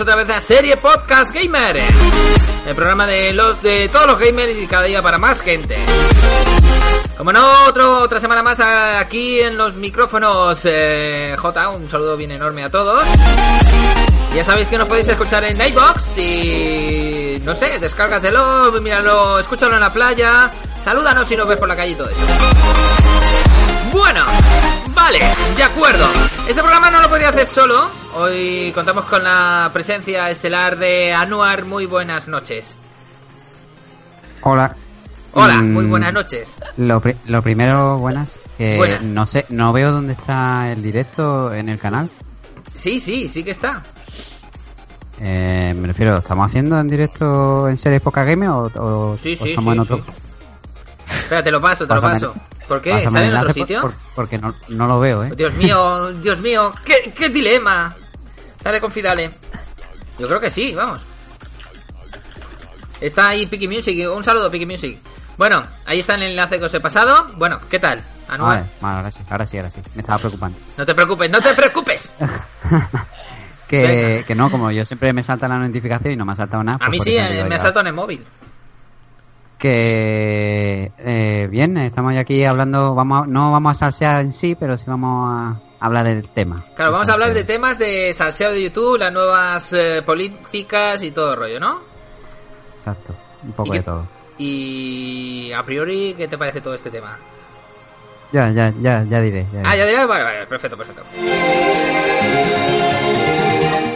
Otra vez a Serie Podcast Gamer, el programa de los de todos los gamers y cada día para más gente. Como no, otro, otra semana más aquí en los micrófonos eh, J, un saludo bien enorme a todos. Ya sabéis que nos podéis escuchar en iBox y no sé, descárgatelo, míralo, escúchalo en la playa, salúdanos si nos ves por la calle y todo eso. Bueno, vale, de acuerdo. Este programa no lo podría hacer solo. Hoy contamos con la presencia estelar de Anuar. Muy buenas noches. Hola. Hola, Mm, muy buenas noches. Lo, pri- lo primero, buenas. Que Buenas. no sé, no veo dónde está el directo en el canal. Sí, sí, sí que está. Eh, me refiero, ¿estamos haciendo en directo en series Poca Game o, o- Sí, o estamos sí, en otro? Espera, te lo paso, te Pásame- lo paso. ¿Por qué? ¿Sale en otro por- sitio? por- porque no, no lo veo, ¿eh? Dios mío, Dios mío, qué, qué dilema. Dale, confidale. Yo creo que sí, vamos. Está ahí Piki Music, un saludo Piki Music. Bueno, ahí está el enlace que os he pasado. Bueno, ¿qué tal? Anual. Vale, vale, ahora sí, ahora sí, ahora sí. Me estaba preocupando. No te preocupes, no te preocupes. Que, que no, como yo siempre me salta la notificación y no me ha saltado nada. A pues mí sí, eh, me ha saltado en el móvil. Que eh, bien, estamos aquí hablando, vamos a- no vamos a salsear en sí, pero sí vamos a hablar del tema. Claro, vamos a hablar de temas de salseo de YouTube, las nuevas eh, políticas y todo el rollo, ¿no? Exacto, un poco ¿Y qué- de todo. Y a priori, ¿qué te parece todo este tema? Ya, ya, ya, ya diré. ya Ah, ya diré, vale, vale, perfecto, perfecto.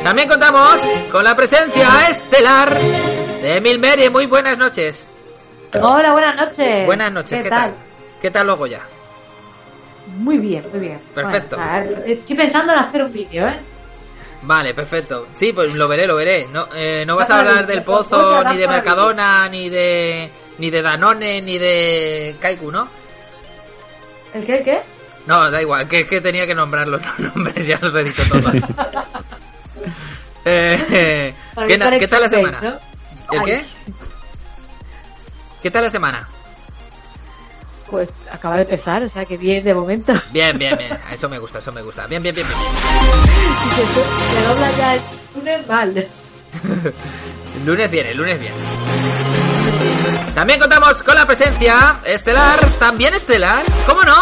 También contamos con la presencia estelar de Emil Meri. Muy buenas noches. Hola, buenas noches. Buenas noches, ¿qué, tal? ¿Qué tal luego ya? Muy bien, muy bien. Perfecto. Bueno, estoy pensando en hacer un vídeo, ¿eh? Vale, perfecto. Sí, pues lo veré, lo veré. No, eh, no vas a hablar del Pozo, ni de Mercadona, ni de ni de Danone, ni de Kaiku, ¿no? ¿El qué, el qué? No, da igual, que, que tenía que nombrar los nombres, ya los he dicho todos. Eh, ¿qué, ¿Qué tal la semana? ¿El qué? ¿Qué tal la semana? Pues acaba de empezar, o sea que bien de momento. Bien, bien, bien. Eso me gusta, eso me gusta. Bien, bien, bien, bien. Si se, se dobla ya el lunes, mal. El lunes bien, el lunes bien. También contamos con la presencia estelar, también estelar, ¿cómo no?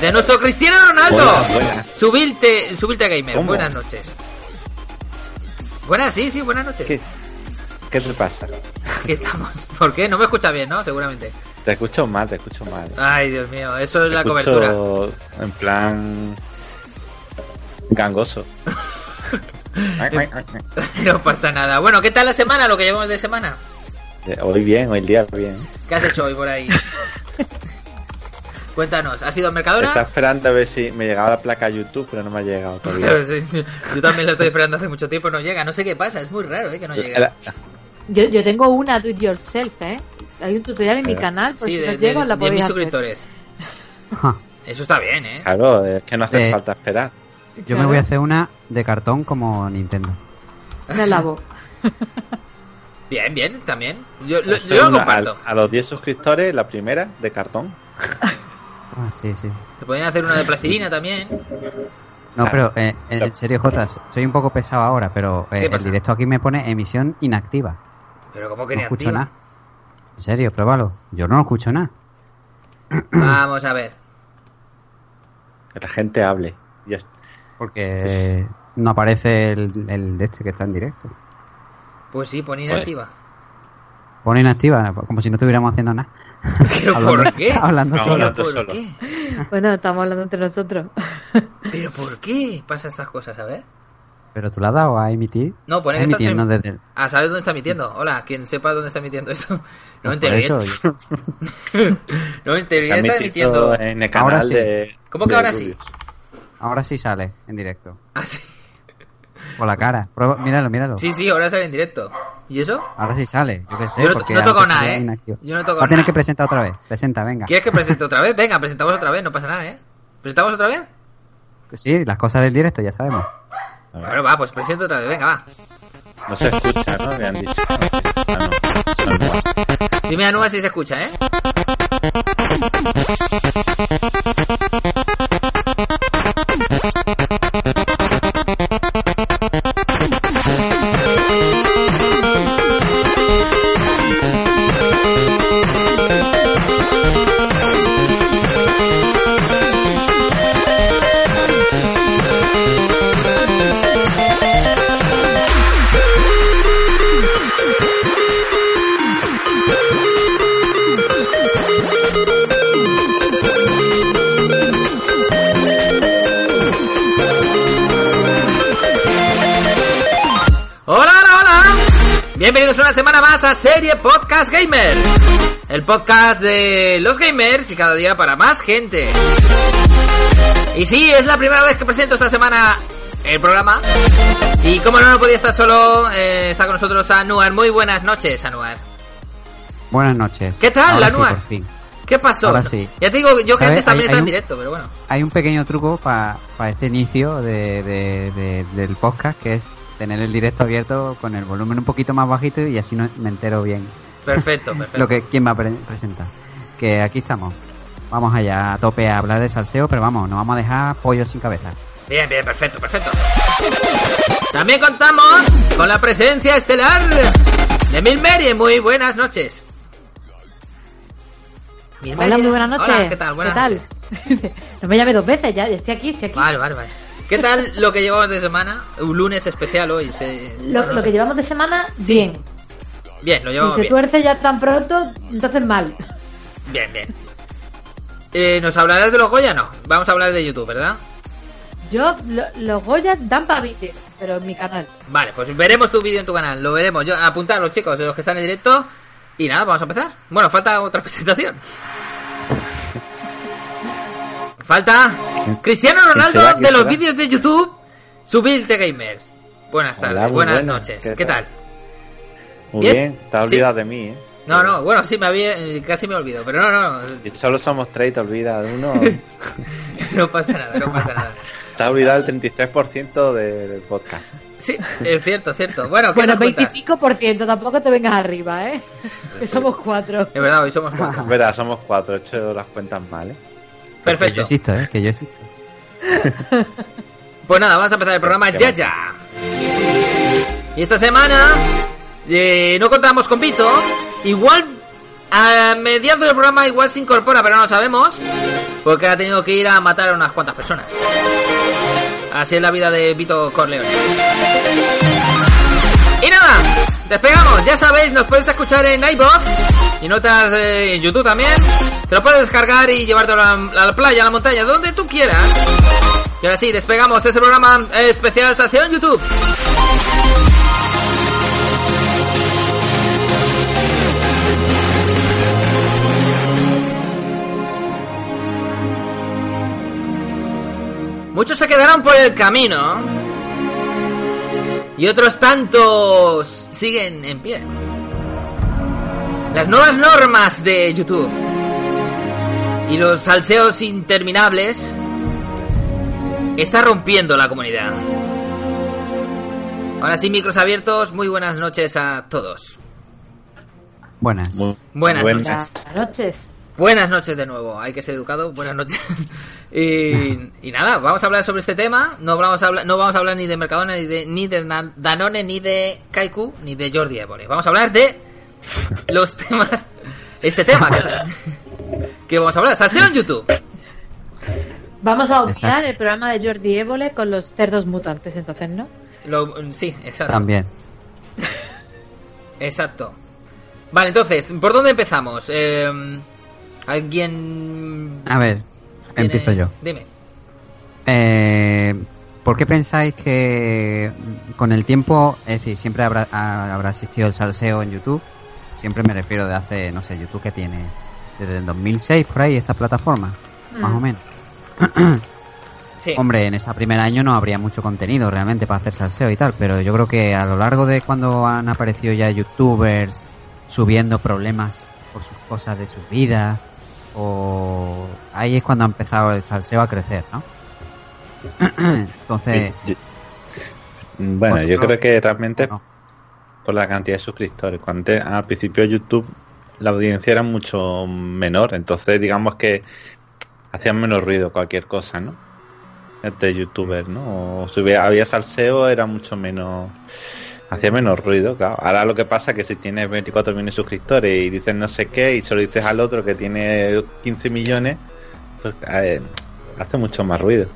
De nuestro Cristiano Ronaldo. Buenas, buenas. Subirte, subirte gamer. ¿Cómo? Buenas noches. Buenas, sí, sí, buenas noches. ¿Qué, ¿Qué te pasa? Aquí estamos. ¿Por qué? No me escucha bien, ¿no? Seguramente. Te escucho mal, te escucho mal. Ay, Dios mío, eso es Te la escucho cobertura. En plan. gangoso. No pasa nada. Bueno, ¿qué tal la semana? Lo que llevamos de semana. Hoy bien, hoy el día bien. ¿Qué has hecho hoy por ahí? Cuéntanos, ¿has ido al Mercadona? Estaba esperando a ver si me llegaba la placa YouTube, pero no me ha llegado todavía. Sí, Yo también lo estoy esperando hace mucho tiempo, no llega. No sé qué pasa, es muy raro, ¿eh? Que no llega. La- Yo, yo tengo una do it yourself, ¿eh? Hay un tutorial en mi canal, por Sí, si de, no de, llego, la podéis hacer. suscriptores. Eso está bien, ¿eh? Claro, es que no hace Eh, falta esperar. Yo Claro, me voy a hacer una de cartón como Nintendo. Me lavo. Bien, bien, también. Yo, lo, yo lo comparto. a, a los 10 suscriptores, la primera de cartón. Ah, sí, sí. Se podrían hacer una de plastilina también. No, Claro. pero eh, en serio, Jota, soy un poco pesado ahora, pero eh, ¿Qué el directo aquí me pone emisión inactiva. Pero como que No ni escucho activa. nada. En serio, pruébalo. Yo no escucho nada. Vamos a ver. Que la gente hable. Ya está. Porque no aparece el, el de este que está en directo. Pues sí, pon inactiva. Pone inactiva, como si no estuviéramos haciendo nada. ¿Pero Hablando- por qué? Hablando No, solo. hablando ¿Por solo. qué? Bueno, estamos hablando entre nosotros. ¿Pero por qué pasa estas cosas? A ver. ¿Pero tú la has dado a emitir? No, pone que Está emitiendo tren- desde el... Ah, ¿sabes dónde está emitiendo? Hola, quien sepa dónde está emitiendo eso. No, Pues en por teoría, eso, yo- no, en teoría Está está emitiendo... en el canal Ahora sí. de. ¿Cómo que de ahora sí? Ahora sí sale en directo. Ah, sí. Por la cara. Prueba- míralo, míralo. sí, sí, ahora sale en directo. ¿Y eso? Ahora sí sale, yo qué sé. Yo no porque no toco nada, ¿eh? inactivo. Yo no toco Va a tener nada. que presentar otra vez. Presenta, venga. ¿Quieres que presente otra vez? Venga, presentamos otra vez, no pasa nada, ¿eh? ¿Presentamos otra vez? Sí, las cosas del directo ya sabemos. Bueno, va, pues presento otra vez, venga, va. No se escucha, ¿no? Me han dicho. Ah, no. Dime a Nua si se escucha, ¿eh? Semana más a Serie Podcast Gamer. El podcast de los gamers y cada día para más gente. Y sí, es la primera vez que presento esta semana el programa. Y como no, no podía estar solo, eh, está con nosotros Anuar. Muy buenas noches, Anuar. Buenas noches. ¿Qué tal, Ahora sí, Anuar? por fin. ¿Qué pasó? Ahora sí. Ya te digo, yo que antes también estaba en directo, pero bueno. Hay un pequeño truco para este inicio de, de- de- del podcast que es tener el directo abierto con el volumen un poquito más bajito y así no me entero bien Perfecto, perfecto. lo que quién va a pre- presentar. Que aquí estamos. Vamos allá a tope a hablar de salseo, pero vamos, no vamos a dejar pollo sin cabeza. Bien, bien, perfecto, perfecto. También contamos con la presencia estelar de Milmeri. Muy buenas noches. Milmeri. Hola, muy buenas noches. Hola, ¿qué tal? Buenas noches. no me llame dos veces ya, ya estoy aquí, estoy aquí. Vale, vale, vale. ¿Qué tal lo que llevamos de semana? Un lunes especial hoy. se- Lo, no que llevamos de semana, Sí, bien. Bien, lo Si llevamos se bien. tuerce ya tan pronto, entonces mal. Bien, bien. Eh, ¿Nos hablarás de los Goya? No. Vamos a hablar de YouTube, ¿verdad? Yo, lo- los Goya dan para vídeo, pero en mi canal. Vale, pues veremos tu vídeo en tu canal. Lo veremos. Yo, apuntar los chicos, de los que están en directo. Y nada, vamos a empezar. Bueno, falta otra presentación. Falta Cristiano Ronaldo de los vídeos de YouTube. Subirte Gamer. Buenas tardes, Hola, buenas buenas. noches. ¿Qué ¿Qué tal? Muy ¿Bien? bien, te has Sí. olvidado de mí, ¿eh? No, no, bueno, sí, me había, eh, casi me olvido, pero no, no, solo somos tres y te olvidas de uno. no pasa nada, no pasa nada. te has olvidado el 33% de- del podcast. Sí, es cierto, es cierto. Bueno, ¿qué Bueno, nos cuentas? 25 por ciento, tampoco te vengas arriba, ¿eh? Que somos cuatro. Es verdad, hoy somos cuatro. Es verdad, somos cuatro, he hecho las cuentas mal, ¿eh? Que yo Perfecto. existo, ¿eh? Que yo existo. Pues nada, vamos a empezar el programa ya ya. Y esta semana eh, no contamos con Vito. Igual a mediados del programa igual se incorpora, pero no lo sabemos. Porque ha tenido que ir a matar a unas cuantas personas. Así es la vida de Vito Corleone. Y nada, despegamos. Ya sabéis, nos puedes escuchar en iBox y en otras eh, en YouTube también. Te lo puedes descargar y llevártelo a la, playa, a la montaña, donde tú quieras. Y ahora sí, despegamos ese programa especial en YouTube. Muchos se quedarán por el camino. Y otros tantos siguen en pie. Las nuevas normas de YouTube. Y los salseos interminables está rompiendo la comunidad. Ahora sí, micros abiertos. Muy buenas noches a todos. Buenas. Muy Buenas buen- noches. Buenas noches. Buenas noches de nuevo. Hay que ser educado. Buenas noches. y, y nada, vamos a hablar sobre este tema. No vamos a hablar, no vamos a hablar ni de Mercadona, ni de, ni de Danone, ni de Kaiku, ni de Jordi Évole. Vamos a hablar de los temas. Este tema que, que vamos a hablar. Salseo en YouTube. Vamos a obviar Exacto. el programa de Jordi Évole con los cerdos mutantes, entonces, ¿no? Lo- sí, exacto. También. Exacto. Vale, entonces, ¿por dónde empezamos? Eh, ¿Alguien...? A ver, tiene- empiezo yo. Dime. Eh, ¿Por qué pensáis que con el tiempo, es decir, siempre habrá, ha- habrá existido el salseo en YouTube? Siempre me refiero de hace, no sé, YouTube que tiene desde el 2006 por ahí esta plataforma, más Mm. o menos. Sí. Hombre, en ese primer año no habría mucho contenido realmente para hacer salseo y tal, pero yo creo que a lo largo de cuando han aparecido ya youtubers subiendo problemas por sus cosas de sus vidas, o ahí es cuando ha empezado el salseo a crecer, ¿no? Entonces, Yo- bueno, yo creo que realmente no. Por la cantidad de suscriptores. Cuando antes- al principio YouTube la audiencia era mucho menor, entonces digamos que hacían menos ruido cualquier cosa, ¿no? Este youtuber, ¿no? O si hubiera- había salseo era mucho menos hacía menos ruido, claro. Ahora lo que pasa es que si tienes 24 millones de suscriptores y dices no sé qué y solo dices al otro que tiene 15 millones, pues hace mucho más ruido.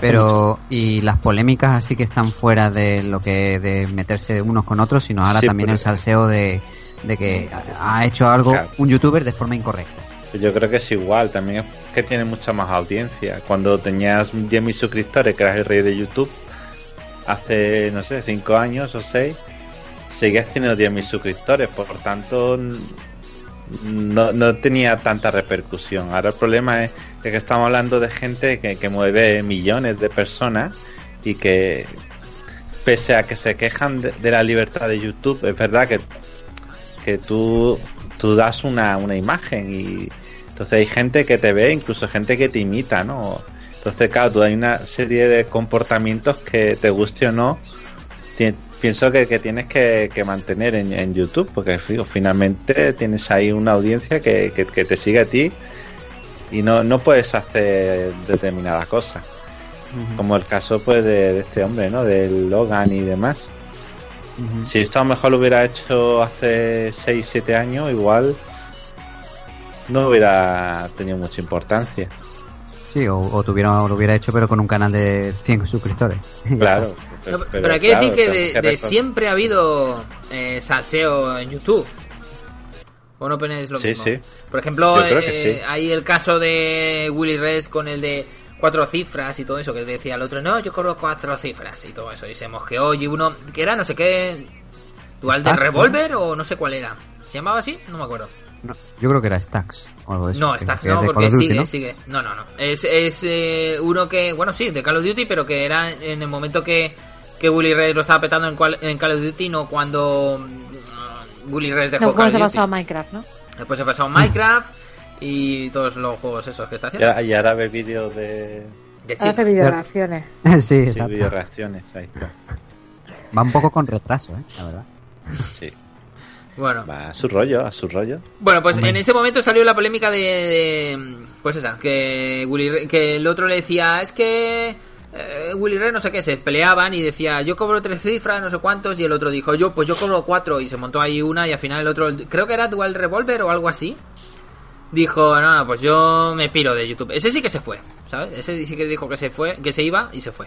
Pero, y las polémicas así que están fuera de lo que de meterse unos con otros, sino ahora Sí, también el salseo de, de que ha hecho algo Claro. un youtuber de forma incorrecta. Yo creo que es igual, también es que tiene mucha más audiencia. Cuando tenías 10.000 suscriptores, que eras el rey de YouTube, hace, no sé, 5 años o 6, seguías teniendo 10.000 suscriptores, por tanto no, no tenía tanta repercusión. Ahora el problema es que estamos hablando de gente que, mueve millones de personas y que, pese a que se quejan de, de la libertad de YouTube, es verdad que que tú, tú das una, una imagen y entonces hay gente que te ve, incluso gente que te imita, ¿no? Entonces, claro, tú hay una serie de comportamientos que te guste o no, pienso que, que tienes que, que mantener en, en YouTube, porque finalmente tienes ahí una audiencia que, te sigue a ti y no, no puedes hacer determinadas cosas, como el caso pues de, de este hombre, ¿no? Del Logan y demás. Si esto a lo mejor lo hubiera hecho hace 6, 7 años, igual no hubiera tenido mucha importancia. Sí, o, o tuviera, o lo hubiera hecho, pero con un canal de 100 suscriptores. Claro. No, pero, hay que claro, decir que de, que de recor- siempre ha habido eh, salseo en YouTube. ¿O no opináis lo Sí, mismo? sí. Por ejemplo, eh, sí. hay el caso de Willy Res con el de cuatro cifras y todo eso, que decía el otro, no, yo cobro cuatro cifras y todo eso. Y se mosqueó y uno, que era no sé qué, igual de. Revolver o no sé cuál era. ¿Se llamaba así? No me acuerdo. No, yo creo que era Stacks o algo de eso. No, es no, porque Duty, sigue, ¿no? sigue. No, no, no. Es, es eh, uno que, bueno, sí, de Call of Duty, pero que era en el momento que, que Willy Red lo estaba petando en, cual- en Call of Duty, no cuando mm, Willy Red dejó No, Call of se Duty. pasó a Minecraft, ¿no? Después se pasó a Minecraft y todos los juegos esos que está haciendo. y ahora ve vídeos de De Ahora hace chill. videograbaciones. sí, sí, exacto. video reacciones. Ahí está. Va un poco con retraso, ¿eh? La verdad. Sí. Bueno. Va a su rollo, a su rollo. Bueno, pues Hombre. en ese momento salió la polémica de, de- pues esa, que Willy que el otro le decía, es que eh, Willy Red no sé qué, se peleaban y decía, yo cobro tres cifras, no sé cuántos, y el otro dijo, yo pues yo cobro cuatro, y se montó ahí una, y al final el otro, creo que era Dual Revolver o algo así, dijo, no, no, pues yo me piro de YouTube. Ese sí que se fue, ¿sabes? Ese sí que dijo que se fue, que se iba y se fue.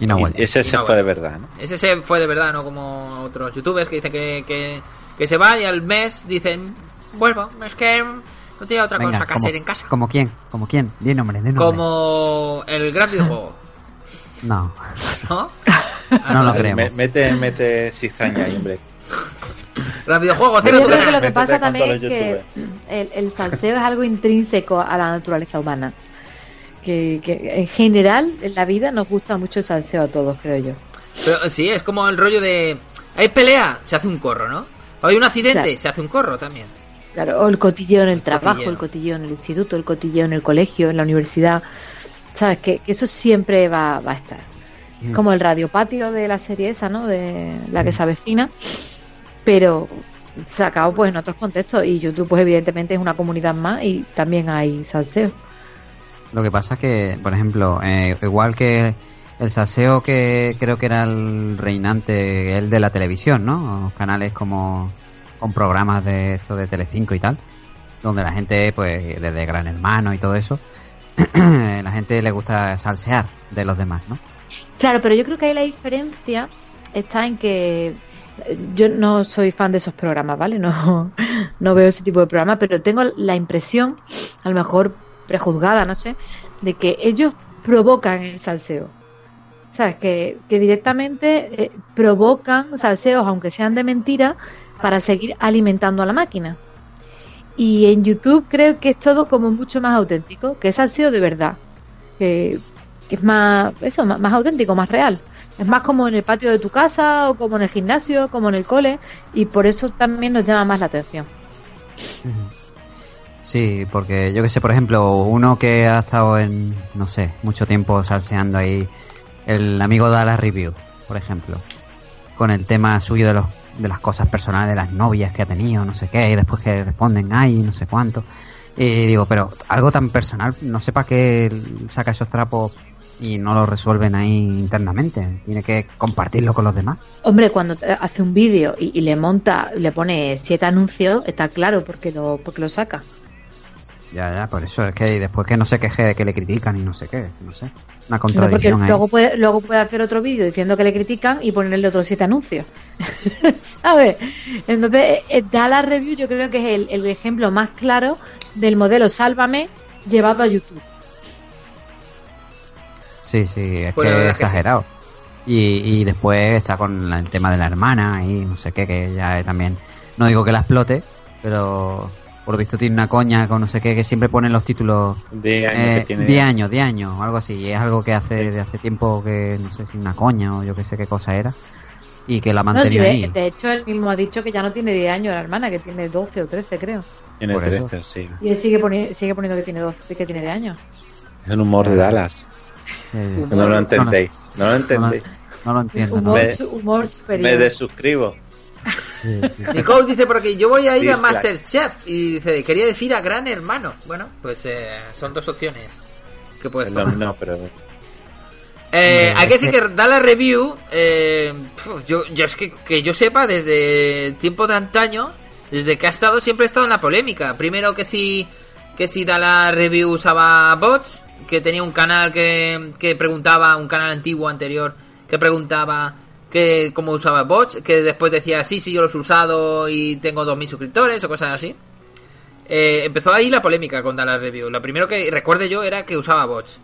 Y no Y vuelve. ese Y se no fue de verdad, ¿no? Ese se fue de verdad, no como otros youtubers que dicen que, que, que se van y al mes dicen, vuelvo, es que no tenía otra Venga, cosa que como, hacer en casa. ¿Como quién? ¿Como quién? Di nombre, di nombre. Como el gran videojuego, No. ¿no? No lo. Me- Mete, mete cizaña ahí, hombre. Gran videojuego, Yo cierra creo que lo que pasa también es que el, el salseo es algo intrínseco a la naturaleza humana. Que, que en general en la vida nos gusta mucho el salseo a todos, creo yo. Pero sí, es como el rollo de, hay pelea, se hace un corro, ¿no? O hay un accidente, Claro. se hace un corro también. Claro, o el cotilleo en el, El trabajo, cotilleo. el cotilleo en el instituto, el cotilleo en el colegio, en la universidad. Sabes que, que eso siempre va, va a estar. Mm. Como el radiopatio de la serie esa, ¿no? De la que se avecina. Pero sacado pues en otros contextos. Y YouTube pues evidentemente es una comunidad más y también hay salseo. Lo que pasa es que, por ejemplo, eh, igual que el salseo que creo que era el reinante, el de la televisión, ¿no? Canales como con programas de esto de Telecinco y tal, donde la gente, pues, desde Gran Hermano y todo eso, la gente le gusta salsear de los demás, ¿no? Claro, pero yo creo que ahí la diferencia está en que yo no soy fan de esos programas, ¿vale? No, no veo ese tipo de programas, pero tengo la impresión, a lo mejor prejuzgada, no sé, de que ellos provocan el salseo. ¿Sabes? Que, que directamente eh, provocan salseos, aunque sean de mentira, para seguir alimentando a la máquina. Y en YouTube creo que es todo como mucho más auténtico, que es salseo de verdad. Que, que es más, eso, más, más auténtico, más real. Es más como en el patio de tu casa o como en el gimnasio, como en el cole, y por eso también nos llama más la atención. Sí, porque yo que sé, por ejemplo, uno que ha estado en, no sé, mucho tiempo salseando ahí, el amigo da la review, por ejemplo, con el tema suyo de los de las cosas personales de las novias que ha tenido, no sé qué, y después que responden, ay, no sé cuánto. Y digo, pero algo tan personal, no sé para qué saca esos trapos y no lo resuelven ahí internamente. Tiene que compartirlo con los demás. Hombre, cuando hace un vídeo y, y le monta, le pone siete anuncios, está claro porque lo, porque lo saca. Ya, ya, por eso es que después que no se queje de que le critican y no sé qué, no sé. Una No, porque contradicción ahí. luego puede, luego puede hacer otro vídeo diciendo que le critican y ponerle otros siete anuncios. ¿Sabes? Entonces, eh, da la review yo creo que es el, el ejemplo más claro del modelo Sálvame llevado a YouTube. Sí, sí, es que es que sí. exagerado. Y, y después está con el tema de la hermana y no sé qué, que ya también. No digo que la explote, pero por lo visto tiene una coña con no sé qué, que siempre ponen los títulos De años eh, que tiene. 10 años, 10 años, o algo así. Y es algo que hace de hace tiempo que no sé si una coña o yo qué sé qué cosa era. Y que la ha No, sí, ahí. de, de hecho, él mismo ha dicho que ya no tiene 10 años la hermana, que tiene 12 o 13, creo. Tiene por eso. 13, sí. Y él sigue, poni- sigue poniendo que tiene 12, que tiene 10 años. Es un humor de Dallas. Eh, Que no lo entendéis. No lo entendéis. no lo entiendo. Humor, Me- humor Me superior. desuscribo. Sí, sí. Nicole dice por aquí, yo voy a ir a Dislike. Masterchef y dice, quería decir a Gran Hermano. Bueno, pues eh, son dos opciones que puedes No, tomar. no, pero. Eh, hay que decir que da la review, eh, yo, yo es que, que yo sepa, desde tiempo de antaño, desde que ha estado, siempre ha estado en la polémica. Primero que si, que si da la review usaba bots, que tenía un canal que, que preguntaba, un canal antiguo anterior, que preguntaba que cómo usaba bots, que después decía, sí, sí, yo los he usado y tengo 2.000 suscriptores o cosas así. Eh, empezó ahí la polémica con Dallas Review. Lo primero que recuerde yo era que usaba bots.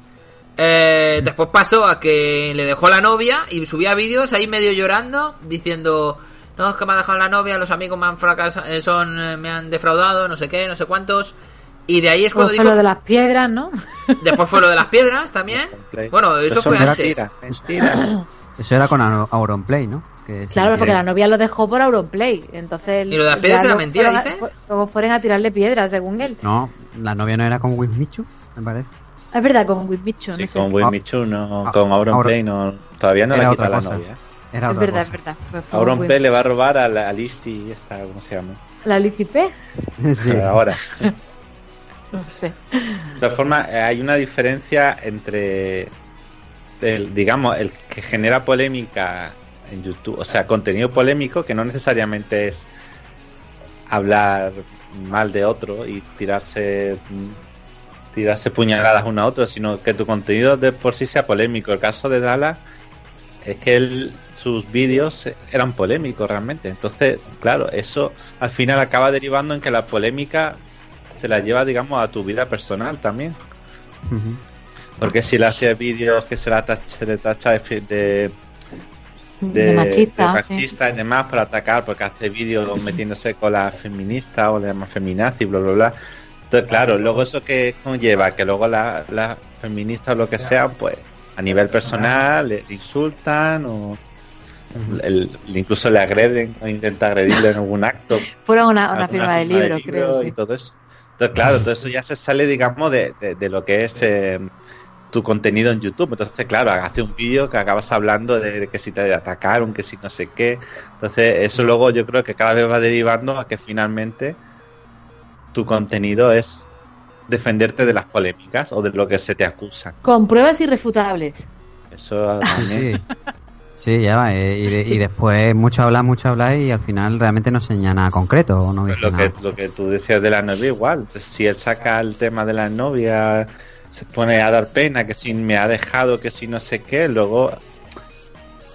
Eh, después pasó a que le dejó la novia y subía vídeos ahí medio llorando diciendo no es que me ha dejado la novia los amigos me han fracasado eh, son eh, me han defraudado no sé qué no sé cuántos y de ahí es Como cuando fue lo de las piedras, ¿no? después fue lo de las piedras también bueno eso fue son antes mentiras, mentiras. Eso era con Auro- Auronplay, ¿no? Que Claro, porque la novia lo dejó por Auronplay. Entonces. ¿Y lo de las piedras era mentira, fueron dices? Luego fueron a tirarle piedras, según él. No, la novia no era con Wismichu, me parece. Es verdad, con Wismichu, no Sí, sé. con Will Ah. Michu, no, Ah, con Auron Auron- Play, no, todavía no Era la quita la novia. Era Es verdad, cosa. es verdad. Fue Auron le va a robar a la Alici esta, ¿cómo se llama? ¿La Licipe? Sí. Ahora. No sé. De todas formas, eh, hay una diferencia entre, el, digamos, el que genera polémica en YouTube, o sea, contenido polémico que no necesariamente es hablar mal de otro y tirarse tirarse puñaladas uno a otro, sino que tu contenido de por sí sea polémico. El caso de Dala es que él, sus vídeos eran polémicos realmente. Entonces, claro, eso al final acaba derivando en que la polémica te la lleva, digamos, a tu vida personal también. Porque si le haces vídeos que se, la tacha, se le tacha de, de, De, machista, de sí. machista y demás para atacar, porque hace vídeos metiéndose con la feminista o la llama feminazi, bla, bla, bla. Entonces, claro, luego eso que conlleva que luego la, la feminista o lo que sea, pues a nivel personal le insultan o el- incluso le agreden o intentan agredirle en algún acto Fueron una, una firma de libro, creo, y sí. todo eso. Entonces, claro, todo eso ya se sale, digamos, de, de- de lo que es eh, tu contenido en YouTube. Entonces, claro, hace un vídeo que acabas hablando de, que si te atacaron, que si no sé qué. Entonces, eso luego yo creo que cada vez va derivando a que finalmente tu contenido es defenderte de las polémicas o de lo que se te acusa. Con pruebas irrefutables. Eso Sí, también. sí. Sí, ya va. eh, Y, de- y después mucho hablar, mucho hablar y al final realmente no enseña nada concreto. o No dice lo que, nada. lo que tú decías de la novia, igual. Si él saca el tema de la novia, se pone a dar pena, que si me ha dejado, que si no sé qué, luego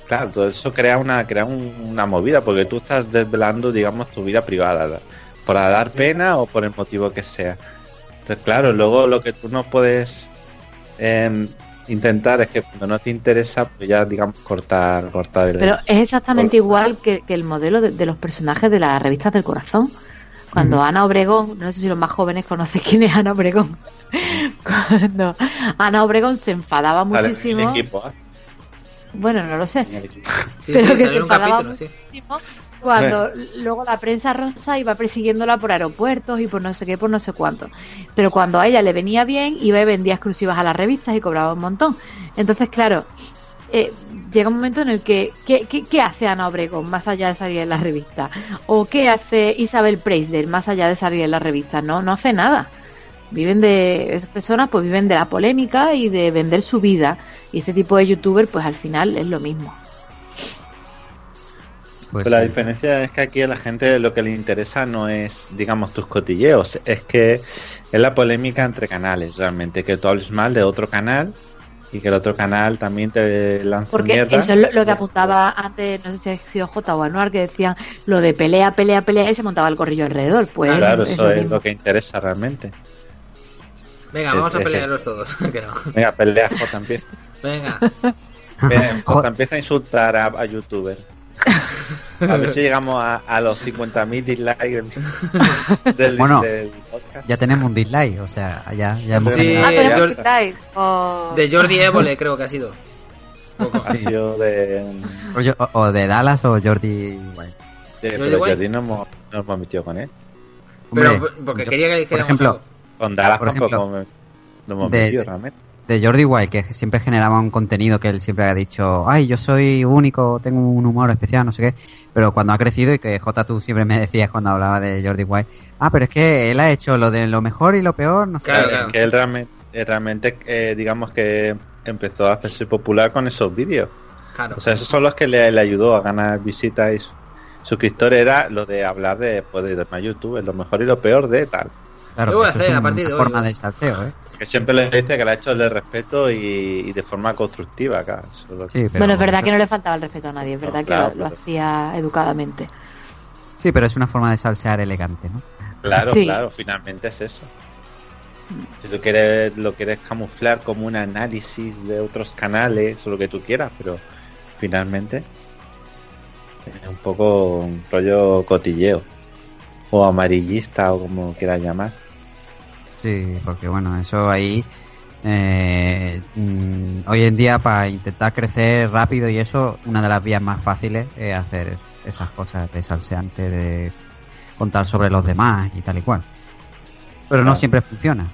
Claro, todo eso crea una crea un- una movida porque tú estás desvelando, digamos, tu vida privada, por dar pena o por el motivo que sea. Entonces, claro, luego lo que tú no puedes em, intentar es que cuando no te interesa, pues ya, digamos, cortar, cortar el. Pero es exactamente igual que, que el modelo de, de los personajes de las revistas del corazón. Cuando Ana Obregón, no sé si los más jóvenes conocen quién es Ana Obregón, cuando Ana Obregón se enfadaba muchísimo, el equipo, ¿eh? bueno, no lo sé, Sí, Pero sí, que se enfadaba capítulo, sí. muchísimo cuando luego la prensa rosa iba persiguiéndola por aeropuertos y por no sé qué, por no sé cuánto. Pero cuando a ella le venía bien, iba y vendía exclusivas a las revistas y cobraba un montón. Entonces, claro, eh, llega un momento en el que, ¿qué, qué, qué hace Ana Obregón más allá de salir en la revista? ¿O qué hace Isabel Preisler más allá de salir en la revista? No, no hace nada. Viven de, esas personas pues viven de la polémica y de vender su vida. Y este tipo de youtuber pues al final es lo mismo. Pues la sí. diferencia es que aquí a la gente lo que le interesa no es, digamos, tus cotilleos, es que es la polémica entre canales, realmente, que tú hables mal de otro canal y que el otro canal también te lance Porque mierda. eso es lo, lo que apuntaba antes, no sé si ha sido J o Anuar, que decían lo de pelea, pelea, pelea y se montaba el corrillo alrededor. Pues Claro, es eso lo es mismo. lo que interesa realmente. Venga, Es- vamos a es pelearlos esto. todos. que no. Venga, pelea J empieza. Venga. J empieza a insultar a, a youtubers. A ver si llegamos a, a los 50.000 dislikes del, Bueno. del podcast. Ya tenemos un dislike, o sea, ya, ya hemos Sí, Ah. Oh. De Jordi Évole creo que ha sido. Poco. Ha sido de, o, yo- o- o de Dallas o Jordi Jordi pero. Jordi no hemos, no hemos metido con él. Pero Hombre, porque yo- quería que le por dijéramos ejemplo, algo. Con Dallas Por tampoco ejemplo, me- no hemos de- metido realmente. De Jordi White, que siempre generaba un contenido que él siempre ha dicho, ay, yo soy único, tengo un humor especial, no sé qué, pero cuando ha crecido y que J tú siempre me decías cuando hablaba de Jordi White, ah, pero es que él ha hecho lo de lo mejor y lo peor, no sé. Claro, qué". claro. Es que él realmente, eh, realmente eh, digamos que empezó a hacerse popular con esos vídeos. Claro. O sea, esos son los que le, le ayudó a ganar visitas y su- suscriptores. Era lo de hablar de, pues, de más YouTube, lo mejor y lo peor de tal. Claro, Yo voy a eso hacer es a partir de hoy, forma de salseo, ¿eh? Que siempre le dice que le ha hecho de respeto y, y de forma constructiva. Acá. Es Sí, bueno, es verdad que no le faltaba el respeto a nadie, es verdad No, que claro, lo, lo pero- hacía educadamente. Sí, pero es una forma de salsear elegante, ¿no? Claro, Sí. claro, finalmente es eso. Si tú quieres, lo quieres camuflar como un análisis de otros canales o lo que tú quieras, pero finalmente es un poco un rollo cotilleo o amarillista o como quieras llamar. Sí, porque bueno, eso ahí eh, mm, hoy en día para intentar crecer rápido y eso, una de las vías más fáciles es hacer esas cosas de salseante, de contar sobre los demás y tal y cual. Pero no siempre funciona.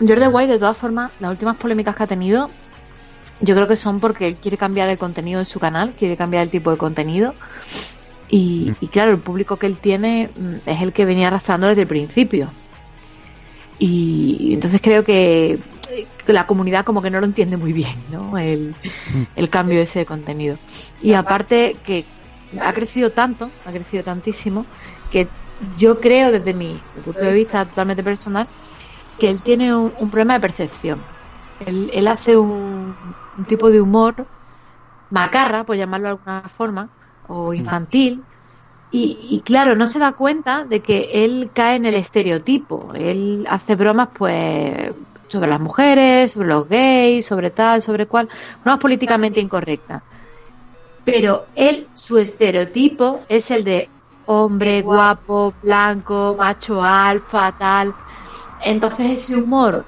Jordi White, de todas formas, las últimas polémicas que ha tenido, yo creo que son porque él quiere cambiar el contenido de su canal, quiere cambiar el tipo de contenido. Y, y claro, el público que él tiene mm, es el que venía arrastrando desde el principio. Y entonces creo que, que la comunidad como que no lo entiende muy bien, ¿no? El, el cambio ese de contenido. Y aparte que ha crecido tanto, ha crecido tantísimo, que yo creo desde mi punto de vista totalmente personal, que él tiene un, un problema de percepción. Él, él hace un, un tipo de humor macarra, por llamarlo de alguna forma, o infantil, y, y claro, no se da cuenta de que él cae en el estereotipo. Él hace bromas, pues, sobre las mujeres, sobre los gays, sobre tal, sobre cual, bromas políticamente incorrectas. Pero él, su estereotipo es el de hombre guapo, blanco, macho alfa, tal. Entonces ese humor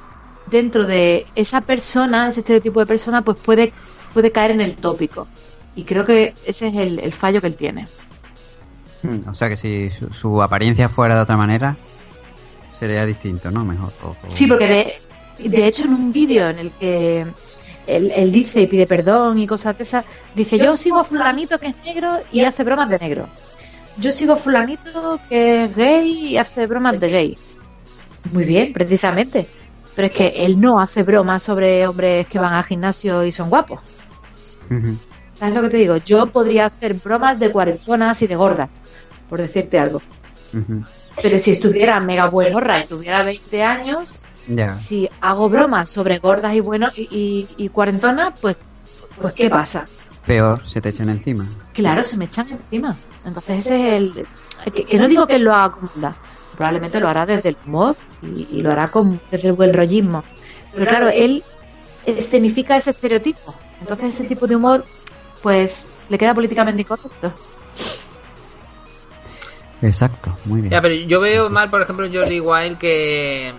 dentro de esa persona, ese estereotipo de persona, pues puede, puede caer en el tópico. Y creo que ese es el, el fallo que él tiene. Mm, O sea que si su, su apariencia fuera de otra manera, sería distinto, ¿no? Mejor. o- o- Sí, porque de, de hecho en un vídeo en el que él, él dice y pide perdón y cosas de esas, dice yo sigo a fulanito que es negro y hace bromas de negro. Yo sigo a fulanito que es gay y hace bromas de gay. Muy bien, precisamente. Pero es que él no hace bromas sobre hombres que van al gimnasio y son guapos. Ujú. ¿Sabes lo que te digo? Yo podría hacer bromas de cuarentonas y de gordas, por decirte algo. Pero si estuviera mega buenorra y tuviera 20 años, si hago bromas sobre gordas y bueno y, y, y cuarentonas, pues, pues ¿qué pasa? peor se te echen encima. Claro, se me echan encima. Entonces ese es el... Que, que no digo que él lo haga con. Probablemente lo hará desde el humor y, y lo hará con, desde el buen rollismo. Pero claro, él escenifica ese estereotipo. Entonces ese tipo de humor, pues, le queda políticamente incorrecto. Exacto, muy bien. Ya, pero yo veo mal, por ejemplo, Jordi Wild que,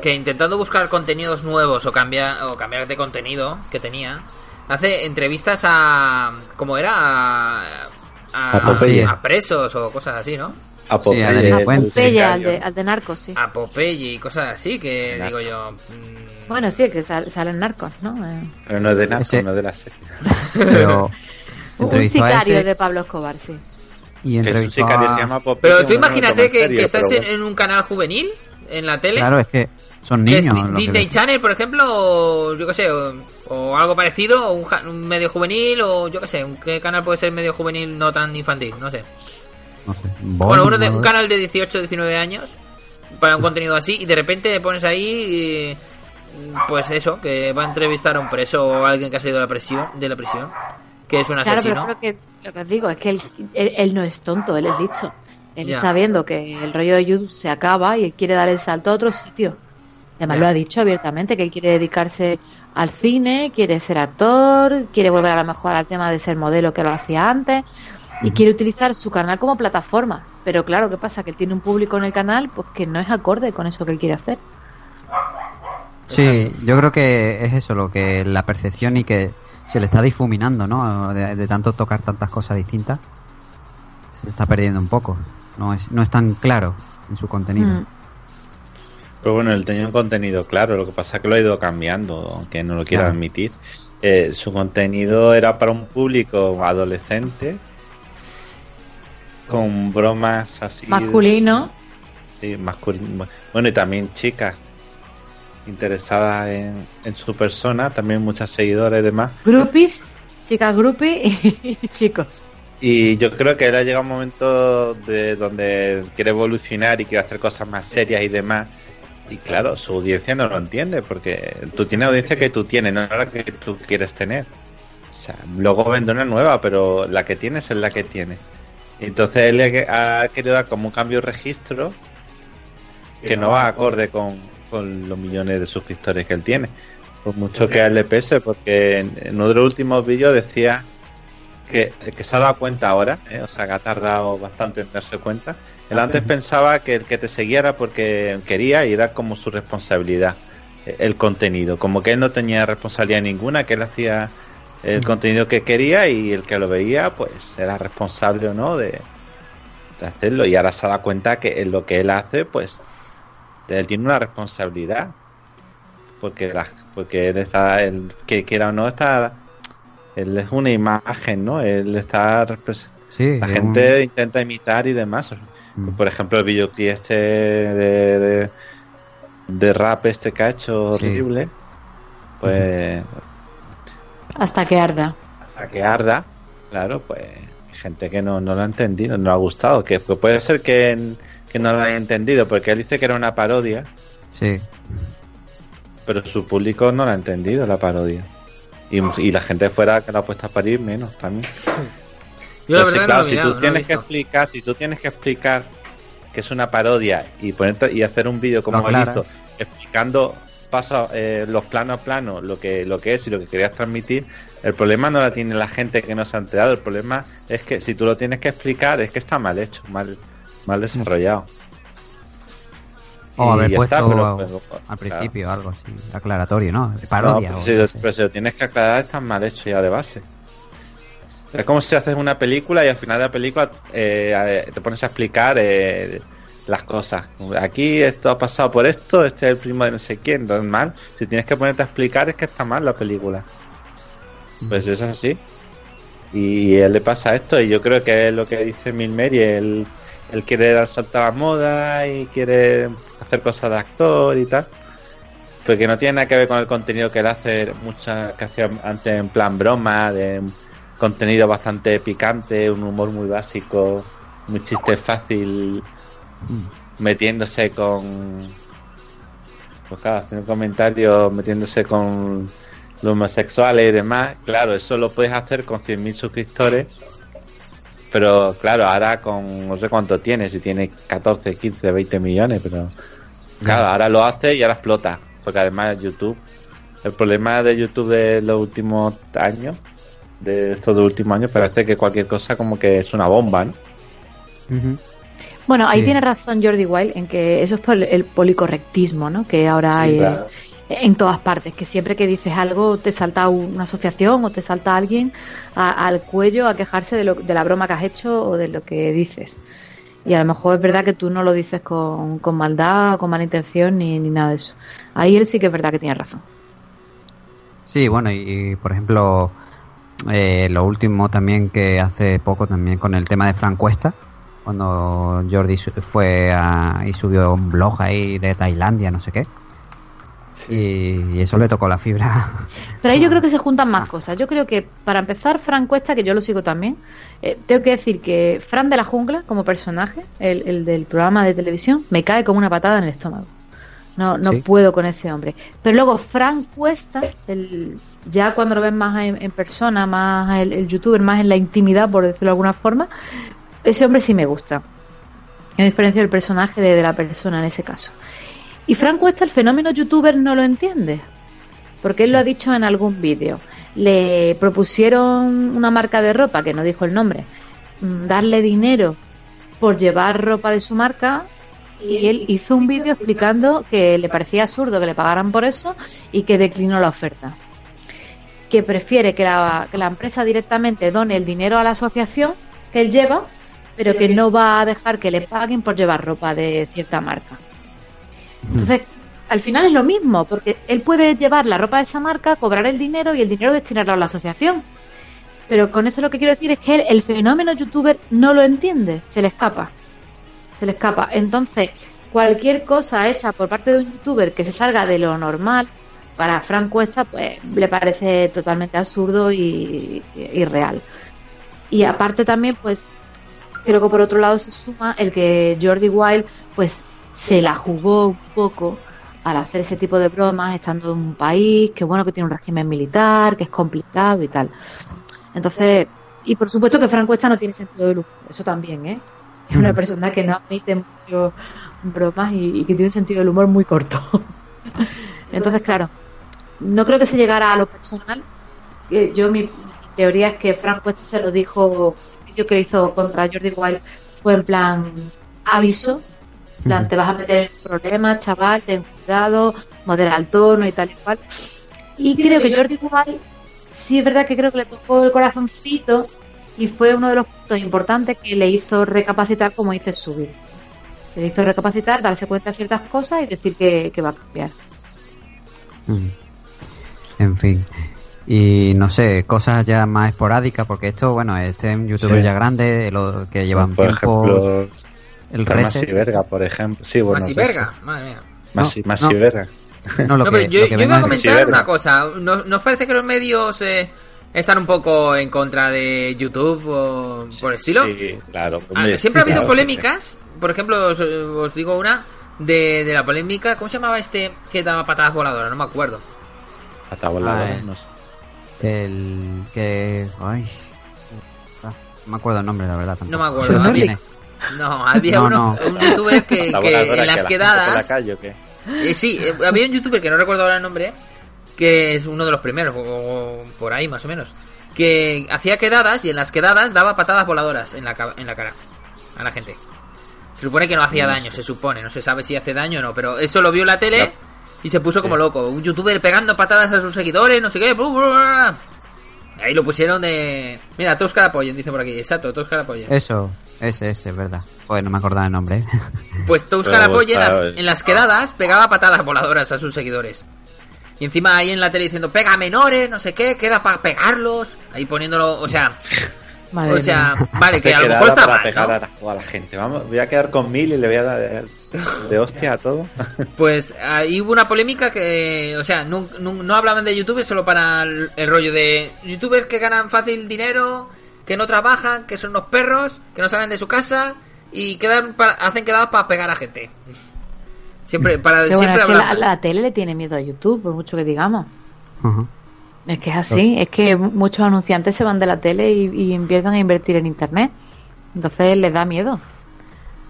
que intentando buscar contenidos nuevos o cambiar, o cambiar de contenido que tenía, hace entrevistas a. ¿Cómo era? A, a, A Popeye. a presos o cosas así, ¿no? A Sí, a Popeye, Daniel el Puente. Popeye, al de, al de Narcos, sí. A Popeye y cosas así que Claro. digo yo. mm, Bueno, sí, que sal- salen Narcos, ¿no? Eh, Pero no es de Narcos, Ese- no es de la serie. Pero un sicario ese de Pablo Escobar, sí. y Que es un sicario a- se llama Popeye, Pero tú no imagínate en que, serio, que estás bueno. en un canal juvenil, en la tele, Claro, es que son que es niños. Que Disney les- Channel, por ejemplo, o yo qué sé, o, o algo parecido, o un, un medio juvenil, o yo qué sé, un- ¿qué canal puede ser medio juvenil no tan infantil? No sé. No sé, Bueno, uno de, un canal de 18 19 años para un contenido así y de repente te pones ahí y, pues eso, que va a entrevistar a un preso o a alguien que ha salido de la prisión, de la prisión, que es un Claro, asesino. pero creo que lo que os digo es que él, él, él no es tonto, él es listo. Él Ya. está viendo que el rollo de YouTube se acaba y él quiere dar el salto a otro sitio. Además Ya. lo ha dicho abiertamente, que él quiere dedicarse al cine, quiere ser actor, quiere volver a lo mejor al tema de ser modelo que lo hacía antes y quiere utilizar su canal como plataforma. Pero claro, ¿qué pasa? Que él tiene un público en el canal pues que no es acorde con eso que él quiere hacer. Sí, yo creo que es eso, lo que la percepción y que se le está difuminando, ¿no? De, de tanto tocar tantas cosas distintas, se está perdiendo un poco. No es, no es tan claro en su contenido. Mm. Pero bueno, él tenía un contenido claro, lo que pasa es que lo ha ido cambiando, aunque no lo quiera Claro. admitir. Eh, su contenido era para un público adolescente, con bromas así. Masculino. Sí, masculino. Bueno, y también chicas interesadas en, en su persona, también muchas seguidoras y demás. Groupies, chicas groupies y chicos. Y yo creo que él ha llegado un momento de donde quiere evolucionar y quiere hacer cosas más serias y demás. Y claro, su audiencia no lo entiende, porque tú tienes audiencia que tú tienes, no la que tú quieres tener. O sea, luego vende una nueva, pero la que tienes es la que tienes. Entonces él ha querido dar como un cambio de registro que no va acorde con, con los millones de suscriptores que él tiene. Por mucho que a él le pese, porque en, uno de los últimos vídeos decía que, que se ha dado cuenta ahora, ¿eh? o sea, que ha tardado bastante en darse cuenta. Él antes pensaba que el que te siguiera porque quería y era como su responsabilidad eh, el contenido, como que él no tenía responsabilidad ninguna, que él hacía el contenido que quería y el que lo veía, pues era responsable o no de, de hacerlo. Y ahora se da cuenta que en lo que él hace, pues él tiene una responsabilidad, porque la, porque él está, él, que quiera o no, está él es una imagen, ¿no? Él está Sí, la gente intenta imitar y demás. un- Por ejemplo, el videoclip este de, de, de rap este que ha hecho Sí. horrible, pues Hasta que arda. hasta que arda, claro, pues hay gente que no, no lo ha entendido, no le ha gustado, que, puede ser que, que no lo haya entendido, porque él dice que era una parodia, Sí, pero su público no lo ha entendido la parodia. Y, y la gente fuera que la ha puesto a parir menos también. Yo la sí, claro, no lo si mirado, tú no lo tienes que explicar, si tú tienes que explicar que es una parodia y ponerte y hacer un vídeo como No, él claro. hizo, explicando paso eh, los plano a plano lo que lo que es y lo que querías transmitir, el problema no la tiene la gente que no se ha enterado, el problema es que si tú lo tienes que explicar es que está mal hecho, mal mal desarrollado. o haber puesto está, pero- pero, al claro. principio algo así, aclaratorio, ¿no? Parodia. No, pero, si, sé. pero si lo tienes que aclarar, está mal hecho ya de base. Es como si haces una película y al final de la película eh, te pones a explicar eh, las cosas. Aquí esto ha pasado por esto, este es el primo de no sé quién, no es mal. Si tienes que ponerte a explicar es que está mal la película. Pues es así. Y él le pasa esto y yo creo que es lo que dice Milmeri, él, él quiere dar salto a la moda y quiere hacer cosas de actor y tal porque no tiene nada que ver con el contenido que él hace, muchas que hacía antes en plan broma, de contenido bastante picante, un humor muy básico, muy chiste fácil, metiéndose con, pues claro, haciendo comentarios, metiéndose con los homosexuales y demás, claro, eso lo puedes hacer con 100.000 suscriptores, pero claro, ahora con no sé cuánto tiene, si tiene 14, 15, 20 millones, pero claro, ahora lo hace y ahora explota, porque además YouTube, el problema de YouTube de los últimos años, de estos dos últimos años, parece que cualquier cosa como que es una bomba, ¿no? Ujú. Bueno, ahí Sí. tiene razón Jordi Wild en que eso es por el policorrectismo, ¿no? Que ahora Sí, hay claro. en todas partes, que siempre que dices algo te salta una asociación o te salta alguien a- al cuello a quejarse de, lo- de la broma que has hecho o de lo que dices. Y a lo mejor es verdad que tú no lo dices con, con maldad o con mala intención ni, ni nada de eso. Ahí él sí que es verdad que tiene razón. Sí, bueno, y, y, por ejemplo, eh, lo último también que hace poco también con el tema de Fran Cuesta, cuando Jordi su- fue a- y subió un blog ahí de Tailandia, no sé qué. Y, y eso le tocó la fibra. Pero ahí yo creo que se juntan más cosas. Yo creo que, para empezar, Fran Cuesta, que yo lo sigo también, eh, tengo que decir que Fran de la Jungla, como personaje, el, el del programa de televisión, me cae como una patada en el estómago. No, no Sí. puedo con ese hombre. Pero luego Fran Cuesta, el, ya cuando lo ves más en, en persona, más el, el youtuber, más en la intimidad, por decirlo de alguna forma, ese hombre sí me gusta. A diferencia del personaje de, de la persona en ese caso. Y Fran Cuesta, el fenómeno youtuber, no lo entiende porque él lo ha dicho en algún vídeo. Le propusieron una marca de ropa, que no dijo el nombre, mm, darle dinero por llevar ropa de su marca y él hizo un vídeo explicando que le parecía absurdo que le pagaran por eso y que declinó la oferta. Que prefiere que la, que la empresa directamente done el dinero a la asociación que él lleva, pero que no va a dejar que le paguen por llevar ropa de cierta marca. Entonces, al final es lo mismo, porque él puede llevar la ropa de esa marca, cobrar el dinero y el dinero destinarlo a la asociación. Pero con eso lo que quiero decir es que él, el fenómeno youtuber no lo entiende, se le escapa. Se le escapa. Entonces, cualquier cosa hecha por parte de un youtuber que se salga de lo normal, para Frank Cuesta, pues le parece totalmente absurdo y, y- y. Y aparte también, pues, creo que por otro lado se suma el que Jordi Wild, pues, se la jugó un poco al hacer ese tipo de bromas estando en un país que bueno que tiene un régimen militar que es complicado y tal. Entonces y por supuesto que Frank Cuesta no tiene sentido del humor eso también eh es una persona que no admite mucho bromas y, y que tiene un sentido del humor muy corto. Entonces claro no creo que se llegara a lo personal. Eh, yo mi, mi teoría es que Cuesta se lo dijo que hizo contra Jordi Wild fue en plan aviso en plan, te vas a meter en problemas, chaval, ten cuidado, modera el tono y tal y cual. Y creo que Jordi Wild, sí es verdad que creo que le tocó el corazoncito y fue uno de los puntos importantes que le hizo recapacitar, como dices, subir. Le hizo recapacitar, darse cuenta de ciertas cosas y decir que, que va a cambiar. Mm. En fin. Y no sé, cosas ya más esporádicas, porque esto, bueno, este es un youtuber Sí. ya grande, lo que lleva un por tiempo. ejemplo, el Reset. Verga, por ejemplo. Sí, bueno, Masi verga, madre mía. Masi, No, Masi no. Verga. No, lo no, que, pero yo, lo que yo iba a comentar una cosa. ¿No, ¿no os parece que los medios eh, están un poco en contra de YouTube o por el estilo? Sí, claro. Ah, hombre, siempre ha habido claro, polémicas. Por ejemplo, os, os digo una de, de la polémica. ¿Cómo se llamaba este que daba patadas voladoras? No me acuerdo. Hasta volador, Ah, eh. no sé. El que. Ay. Ah, No me acuerdo el nombre, la verdad. tampoco. No me acuerdo. Había-. No, había No, uno, no. un youtuber que, que en las la gente quedadas. la calle, ¿o qué? Eh, sí, eh, había un youtuber que no recuerdo ahora el nombre, que es uno de los primeros, o, o por ahí más o menos, que hacía quedadas y en las quedadas daba patadas voladoras en la, en la cara a la gente. Se supone que no hacía No daño, sé. se supone, no se sabe si hace daño o no, pero eso lo vio en la tele No. Y se puso como loco. Un youtuber pegando patadas a sus seguidores, no sé qué. blu, blu, blu, blu. Ahí lo pusieron de... Mira, Toscar apoyen, dice por aquí. Exacto, Toscar apoyen. Eso, ese, ese, es verdad. Pues no me acordaba el nombre. Pues Toscar Pero Apoye en en las quedadas pegaba patadas voladoras a sus seguidores. Y encima ahí en la tele diciendo, pega menores, no sé qué, queda para pegarlos. Ahí poniéndolo, o sea, Madre o sea, mía. vale, que a lo mejor está para mal, pegar ¿no? a, la gente. Vamos, voy a quedar con mil y le voy a dar de hostia a todo. Pues ahí hubo una polémica que, o sea, no, no, no hablaban de YouTube solo para el, el rollo de youtubers que ganan fácil dinero, que no trabajan, que son unos perros, que no salen de su casa y quedan para, hacen quedadas para pegar a gente. Siempre, para Pero bueno, siempre es que la, hablaban. la tele le tiene miedo a YouTube, por mucho que digamos. Ujú. Es que es así, es que muchos anunciantes se van de la tele y, y empiezan a invertir en internet. Entonces les da miedo.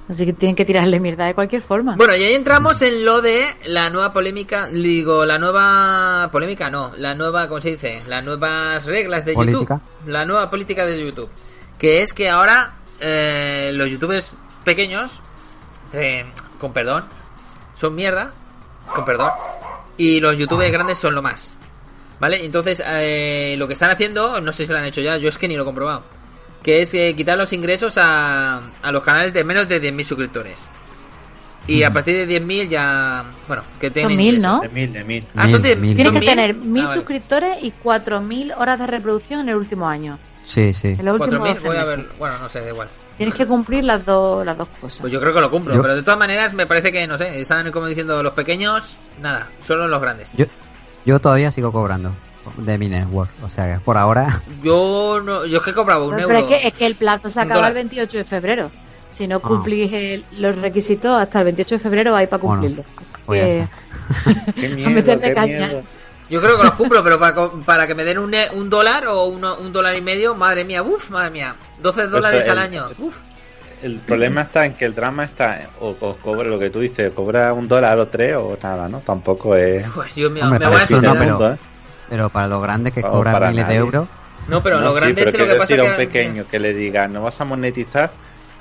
Así que tienen que tirarle mierda de cualquier forma. Bueno, y ahí entramos en lo de la nueva polémica, digo, la nueva polémica, no, la nueva, ¿cómo se dice? Las nuevas reglas de ¿Política? YouTube. La nueva política de YouTube. Que es que ahora eh, los youtubers pequeños, eh, con perdón, son mierda, con perdón, y los youtubers grandes son lo más. ¿Vale? Entonces, eh, lo que están haciendo, no sé si lo han hecho ya, yo es que ni lo he comprobado. Que es eh, quitar los ingresos a, a los canales de menos de 10.000 suscriptores. Y a partir de 10.000 ya. Bueno, que tienen. mil, ingresos. ¿no? De mil, de mil. Ah, son Mil, 10.000. mil. Tienes son que mil. tener mil Ah, vale. suscriptores y cuatro mil horas de reproducción en el último año. Sí, sí. En los últimos 4.000, 12 voy a ver. Bueno, no sé, da igual. Tienes que cumplir las dos las dos cosas. Pues yo creo que lo cumplo. Yo- Pero de todas maneras, me parece que, no sé, están como diciendo los pequeños, nada, solo los grandes. Yo, yo todavía sigo cobrando de mi network. O sea, que por ahora. Yo no, yo es que cobraba un Pero euro. es que, es que el plazo se acaba el 28 de febrero. Si no Ah. cumplís el- los requisitos hasta el 28 de febrero hay para Bueno, cumplirlo. Así pues ya que. Qué a miedo, meterle qué caña. miedo. Yo creo que los cumplo, pero para, para que me den un, un dólar o uno- un dólar y medio, madre mía, uff, madre mía. 12 dólares Eso, al el- año. Uf. El problema está en que el drama está o, o cobra lo que tú dices, cobra un dólar o tres o nada, ¿no? Tampoco es Pues yo me, Hombre, me voy a eso no, pero- mundo, ¿eh? Pero para los grandes que No, cobran miles de euros. No, pero No, lo sí, grande pero es lo que pasa a un pequeño que le diga no vas a monetizar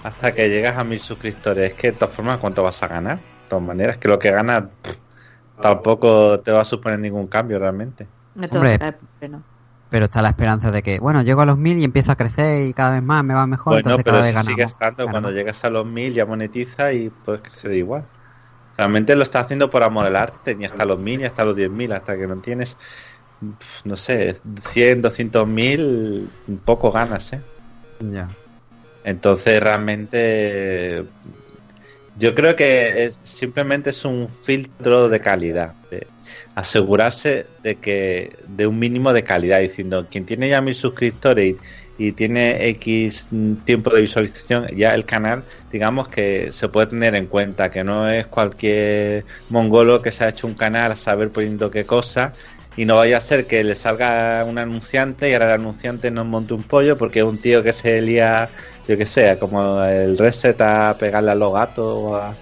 hasta que llegas a mil suscriptores. Es que de todas formas, ¿cuánto vas a ganar? De todas maneras, que lo que ganas pff, tampoco te va a suponer ningún cambio realmente. me todo Hombre. Pero está la esperanza de que, bueno, llego a los mil y empiezo a crecer y cada vez más me va mejor. Bueno, entonces pero cada eso sigue estando. Ganamos. Cuando llegas a los mil ya monetiza y puedes crecer igual. Realmente lo estás haciendo por amor al arte, ni hasta los mil ni hasta los diez mil, hasta que no tienes, no sé, 100, 200 mil, poco ganas, ¿eh? Ya. Entonces realmente yo creo que es, simplemente es un filtro de calidad, de asegurarse de que de un mínimo de calidad, diciendo quien tiene ya mil suscriptores y, tiene X tiempo de visualización, ya el canal, digamos que se puede tener en cuenta, que no es cualquier mongolo que se ha hecho un canal a saber poniendo qué cosa y no vaya a ser que le salga un anunciante y ahora el anunciante nos monte un pollo porque es un tío que se lía, yo que sé, como el reset a pegarle a los gatos o, a-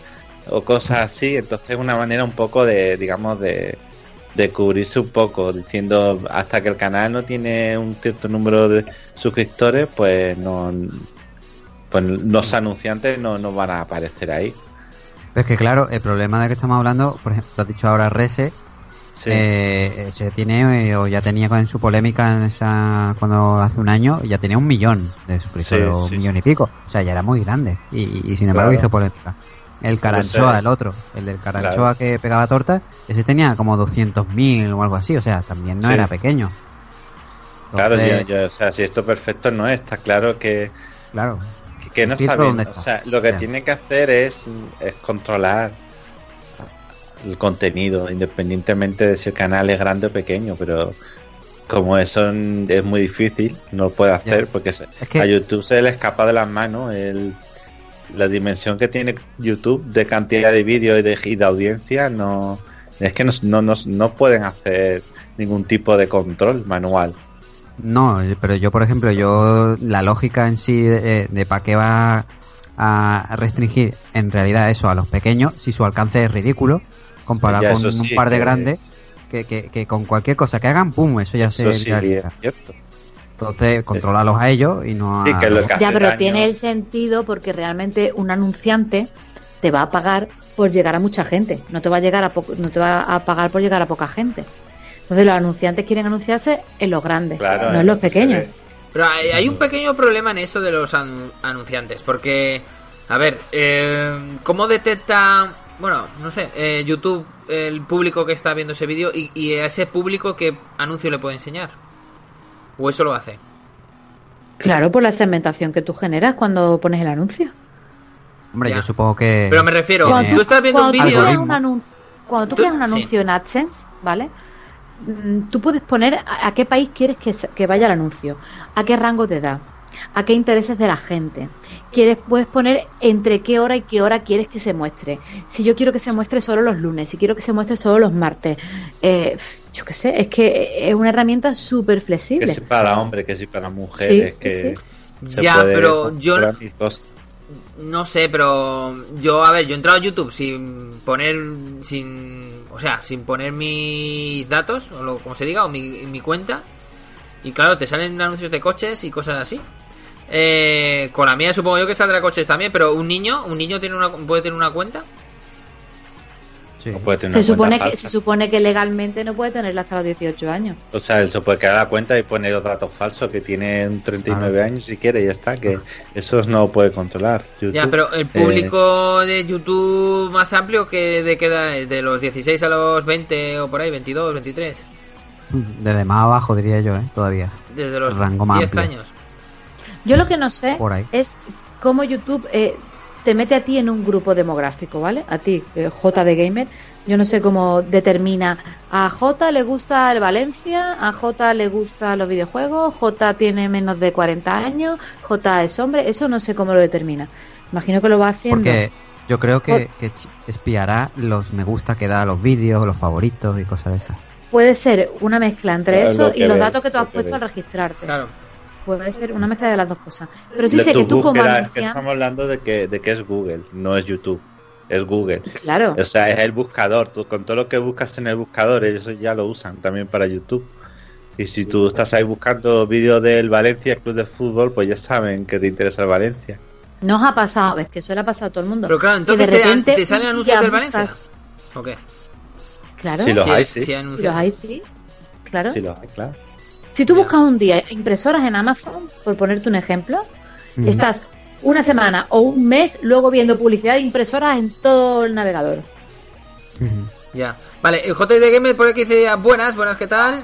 o cosas así. Entonces es una manera un poco de, digamos, de, de cubrirse un poco, diciendo hasta que el canal no tiene un cierto número de suscriptores, pues no pues los anunciantes no, no van a aparecer ahí. Pero es que claro, el problema de que estamos hablando, por ejemplo, has dicho ahora Rese, Sí. eh, se tiene, eh, o ya tenía con su polémica en esa, cuando hace un año, ya tenía un millón de suscriptores, Sí, un millón y pico. O sea, ya era muy grande. Y, y sin embargo Claro. hizo polémica. El Caranchoa, es- el otro, el del Caranchoa Claro. que pegaba tortas, ese tenía como 200.000 o algo así, o sea, también no Sí. era pequeño. Claro, yo, yo- o sea, si esto perfecto no es, está claro que, claro. que, que no ¿El está bien. O sea, lo que tiene que hacer es, es controlar el contenido, independientemente de si el canal es grande o pequeño, pero como eso es muy difícil, no lo puede hacer Ya. porque se- Es que- a YouTube se le escapa de las manos el, la dimensión que tiene YouTube de cantidad de vídeos y de, y de audiencia, no es que no, no, no, no pueden hacer ningún tipo de control manual. No, pero yo, por ejemplo, yo la lógica en sí de, de para qué va a restringir en realidad eso a los pequeños si su alcance es ridículo comparado Ya, con un par de que- grandes que, que, que con cualquier cosa que hagan, pum, eso ya Eso se sí realiza. es cierto. Entonces, controlarlos a ellos y no a... Sí, que es lo que Ya, hace pero daño. tiene el sentido porque realmente un anunciante te va a pagar por llegar a mucha gente, no te va a llegar a poco, no te va a pagar por llegar a poca gente. Entonces los anunciantes quieren anunciarse en los grandes, Claro, no en los pequeños. Pero hay, hay un pequeño problema en eso de los anu- anunciantes, porque, a ver, eh, ¿cómo detecta, bueno, no sé, eh, YouTube el público que está viendo ese vídeo y, y a ese público qué anuncio le puede enseñar? ¿O eso lo hace? Claro, por la segmentación que tú generas cuando pones el anuncio. Hombre, Ya. yo supongo que... Pero me refiero, Cuando tú estás viendo un cuando tú vídeo... creas Algoritmo. un anuncio, cuando tú Tú- creas un sí. anuncio en AdSense, ¿vale? Mm, Tú puedes poner a, a qué país quieres que, se- que vaya el anuncio, a qué rango de edad, a qué intereses de la gente. Quieres, puedes poner entre qué hora y qué hora quieres que se muestre. Si yo quiero que se muestre solo los lunes, si quiero que se muestre solo los martes. Eh, yo qué sé, es que es una herramienta súper flexible. Que si para hombres, que si para mujeres, Sí, sí, que sí. se Ya, puede pero yo No sé, pero yo, a ver, yo he entrado a YouTube sin poner, sin, o sea, sin poner mis datos, o lo, como se diga, o mi, mi cuenta. Y claro, te salen anuncios de coches y cosas así. Eh, con la mía supongo yo que saldrá coches también, pero un niño, un niño tiene una, puede tener una cuenta. Sí. no puede tener Se una supone, cuenta que, falsa. se supone que legalmente no puede tenerla hasta los 18 años. O sea, él se puede crear la cuenta y poner los datos falsos que tiene un 39 Claro. años si quiere y ya está, que eso no lo puede controlar. YouTube. Ya, pero el Eh, público de YouTube más amplio que de queda de los 16 a los 20 o por ahí, 22, 23, Desde más abajo diría yo, ¿eh? Todavía. desde los Rango más 10 amplio. años. Yo lo que no sé Por ahí. es cómo YouTube eh, te mete a ti en un grupo demográfico, ¿vale? A ti, eh, J de Gamer. Yo no sé cómo determina. A J le gusta el Valencia, a J le gustan los videojuegos, J tiene menos de 40 años, J es hombre. Eso no sé cómo lo determina. Imagino que lo va haciendo. Porque yo creo que, que espiará los me gusta que da a los vídeos, los favoritos y cosas de esas. Puede ser una mezcla entre Claro, eso y los ves, datos que tú has que puesto al registrarte. Claro. Puede ser una mezcla de las dos cosas. Pero sí de sé que tú como búsqueda, es que estamos hablando de que, de que es Google, no es YouTube, es Google. Claro. O sea, es el buscador. Tú, con todo lo que buscas en el buscador, ellos ya lo usan también para YouTube. Y si tú estás ahí buscando vídeos del Valencia Club de Fútbol, pues ya saben que te interesa el Valencia. No os ha pasado, es que eso le ha pasado a todo el mundo. Pero claro, entonces de te, repente te salen un anuncios del Valencia. buscas- ¿O qué? Claro. Si los Sí, hay, sí Si los hay, sí. Claro. Sí, los hay, claro. Si tú buscas un día impresoras en Amazon, por ponerte un ejemplo, Mm. estás una semana o un mes luego viendo publicidad de impresoras en todo el navegador. Ya. Vale, el JD Gamer por aquí dice, buenas, buenas, ¿qué tal?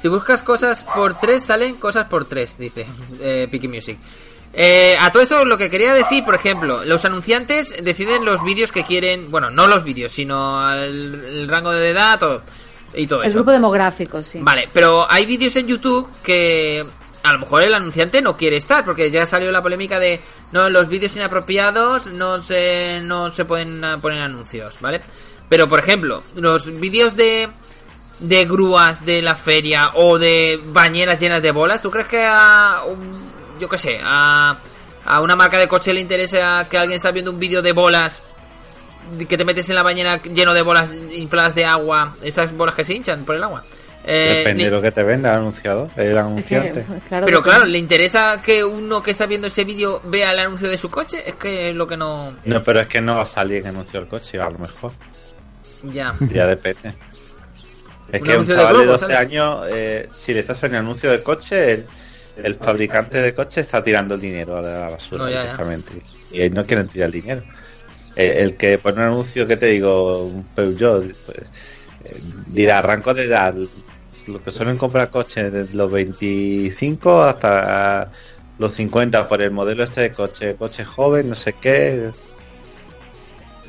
Si buscas cosas por tres, salen cosas por tres, dice eh, Piki Music. Eh, a todo esto lo que quería decir, por ejemplo, los anunciantes deciden los vídeos que quieren, bueno, no los vídeos, sino el, el rango de edad o- y todo El eso. grupo demográfico, sí. Vale, pero hay vídeos en YouTube que a lo mejor el anunciante no quiere estar, porque ya salió la polémica de no los vídeos inapropiados no se no se pueden ah, poner anuncios, ¿vale? Pero por ejemplo, los vídeos de de grúas de la feria o de bañeras llenas de bolas, ¿tú crees que a un- yo qué sé, a a una marca de coche le interesa que alguien está viendo un vídeo de bolas que te metes en la bañera lleno de bolas infladas de agua, esas bolas que se hinchan por el agua? Eh, Depende ni- de lo que te venda el anunciador, el Es que, anunciante. claro, pero claro, ¿le interesa que uno que está viendo ese vídeo vea el anuncio de su coche? Es que es lo que no... No, pero es que no va a salir en anuncio del coche, a lo mejor. Ya. Ya depende. Es Un que un de chaval de Globo 12 sale. años, eh, si le estás en el anuncio de coche, el, el fabricante de coche está tirando el dinero a la basura No, ya. Y ellos no quieren tirar el dinero. El, el que pone un anuncio que te digo, un Peugeot, pues, eh, dirá, arranco de edad, lo que suelen comprar coches desde los 25 hasta los 50 por el modelo este de coche, coche joven, no sé qué.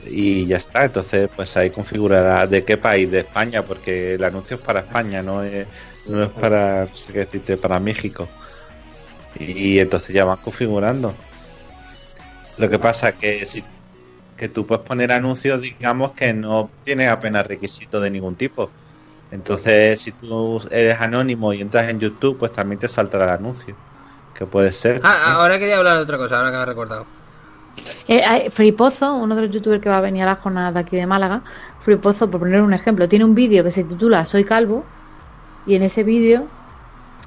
Y ya está, entonces pues ahí configurará de qué país, de España, porque el anuncio es para España, no es, no es para, sé qué decirte, para México. Y entonces ya van configurando. Lo que pasa que si que tú puedes poner anuncios, digamos, que no tienen apenas requisitos de ningún tipo. Entonces, si tú eres anónimo y entras en YouTube, pues también te saltará el anuncio. Que puede ser. Ah, ahora quería hablar de otra cosa, ahora que me he recordado. Eh, hay- Free Pozo, uno de los youtubers que va a venir a la jornada de aquí de Málaga, Free Pozo, por poner un ejemplo, tiene un vídeo que se titula Soy calvo y en ese vídeo,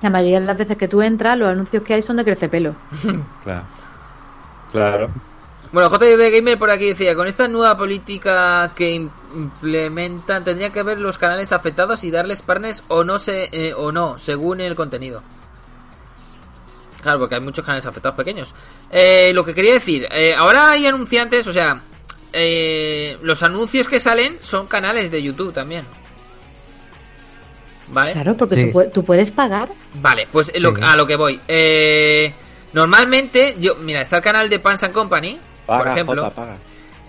la mayoría de las veces que tú entras, los anuncios que hay son de crecepelo. Claro. Claro. Bueno, JD Gamer por aquí decía, con esta nueva política que im- implementan, tendría que ver los canales afectados y darles partners o no se, eh, o no, según el contenido. Claro, porque hay muchos canales afectados pequeños. Eh, lo que quería decir, eh, ahora hay anunciantes, o sea, eh, los anuncios que salen son canales de YouTube también. ¿Vale? Claro, porque Sí. tú, tú puedes pagar. Vale, pues lo- Sí. a lo que voy. Eh, normalmente, yo, mira, está el canal de Pants and Company, por ejemplo. Jota, paga.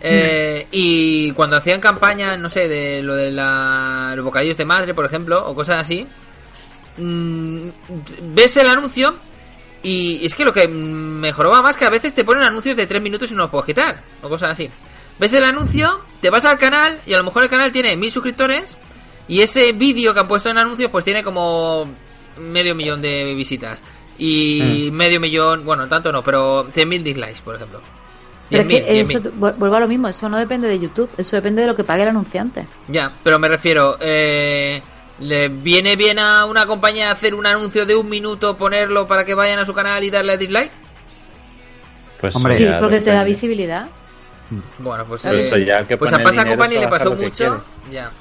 Eh, y cuando hacían campaña, no sé, de lo de la, los bocadillos de madre, por ejemplo, o cosas así, mm, ves el anuncio Y es que lo que mejoró más que a veces te ponen anuncios de 3 minutos y no los puedes quitar, o cosas así. Ves el anuncio, te vas al canal y a lo mejor el canal tiene mil suscriptores y ese vídeo que han puesto en anuncios pues tiene como medio millón de visitas. Y Mm. medio millón, bueno, tanto no, pero 100.000 dislikes, por ejemplo. Pero es 10.000, que eso, 10.000. vu- vuelvo a lo mismo, eso no depende de YouTube, eso depende de lo que pague el anunciante. Ya, pero me refiero, eh, ¿le viene bien a una compañía hacer un anuncio de un minuto, ponerlo para que vayan a su canal y darle a dislike? Pues Hombre, Sí, porque te da visibilidad. Bueno, pues, Pero eh, eso ya, que pues a Pasa Company le pasó mucho. Ya.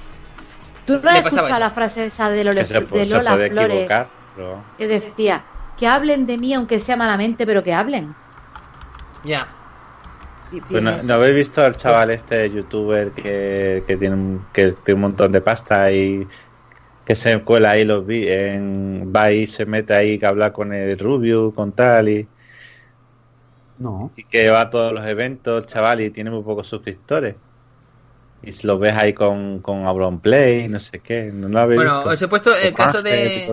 ¿Tú no has escuchado eso. la frase esa de, Lole- se, de Lola Flores pero- que decía que hablen de mí aunque sea malamente, pero que hablen? Ya. Y Pues no, eso. ¿no habéis visto al chaval este youtuber que, que tiene un, que tiene un montón de pasta y que se cuela ahí los vi en va y se mete ahí que habla con el Rubio con tal y, No. y que va a todos los eventos chaval y tiene muy pocos suscriptores y si lo ves ahí con con Play no sé qué no lo habéis Bueno, visto os he puesto el caso de.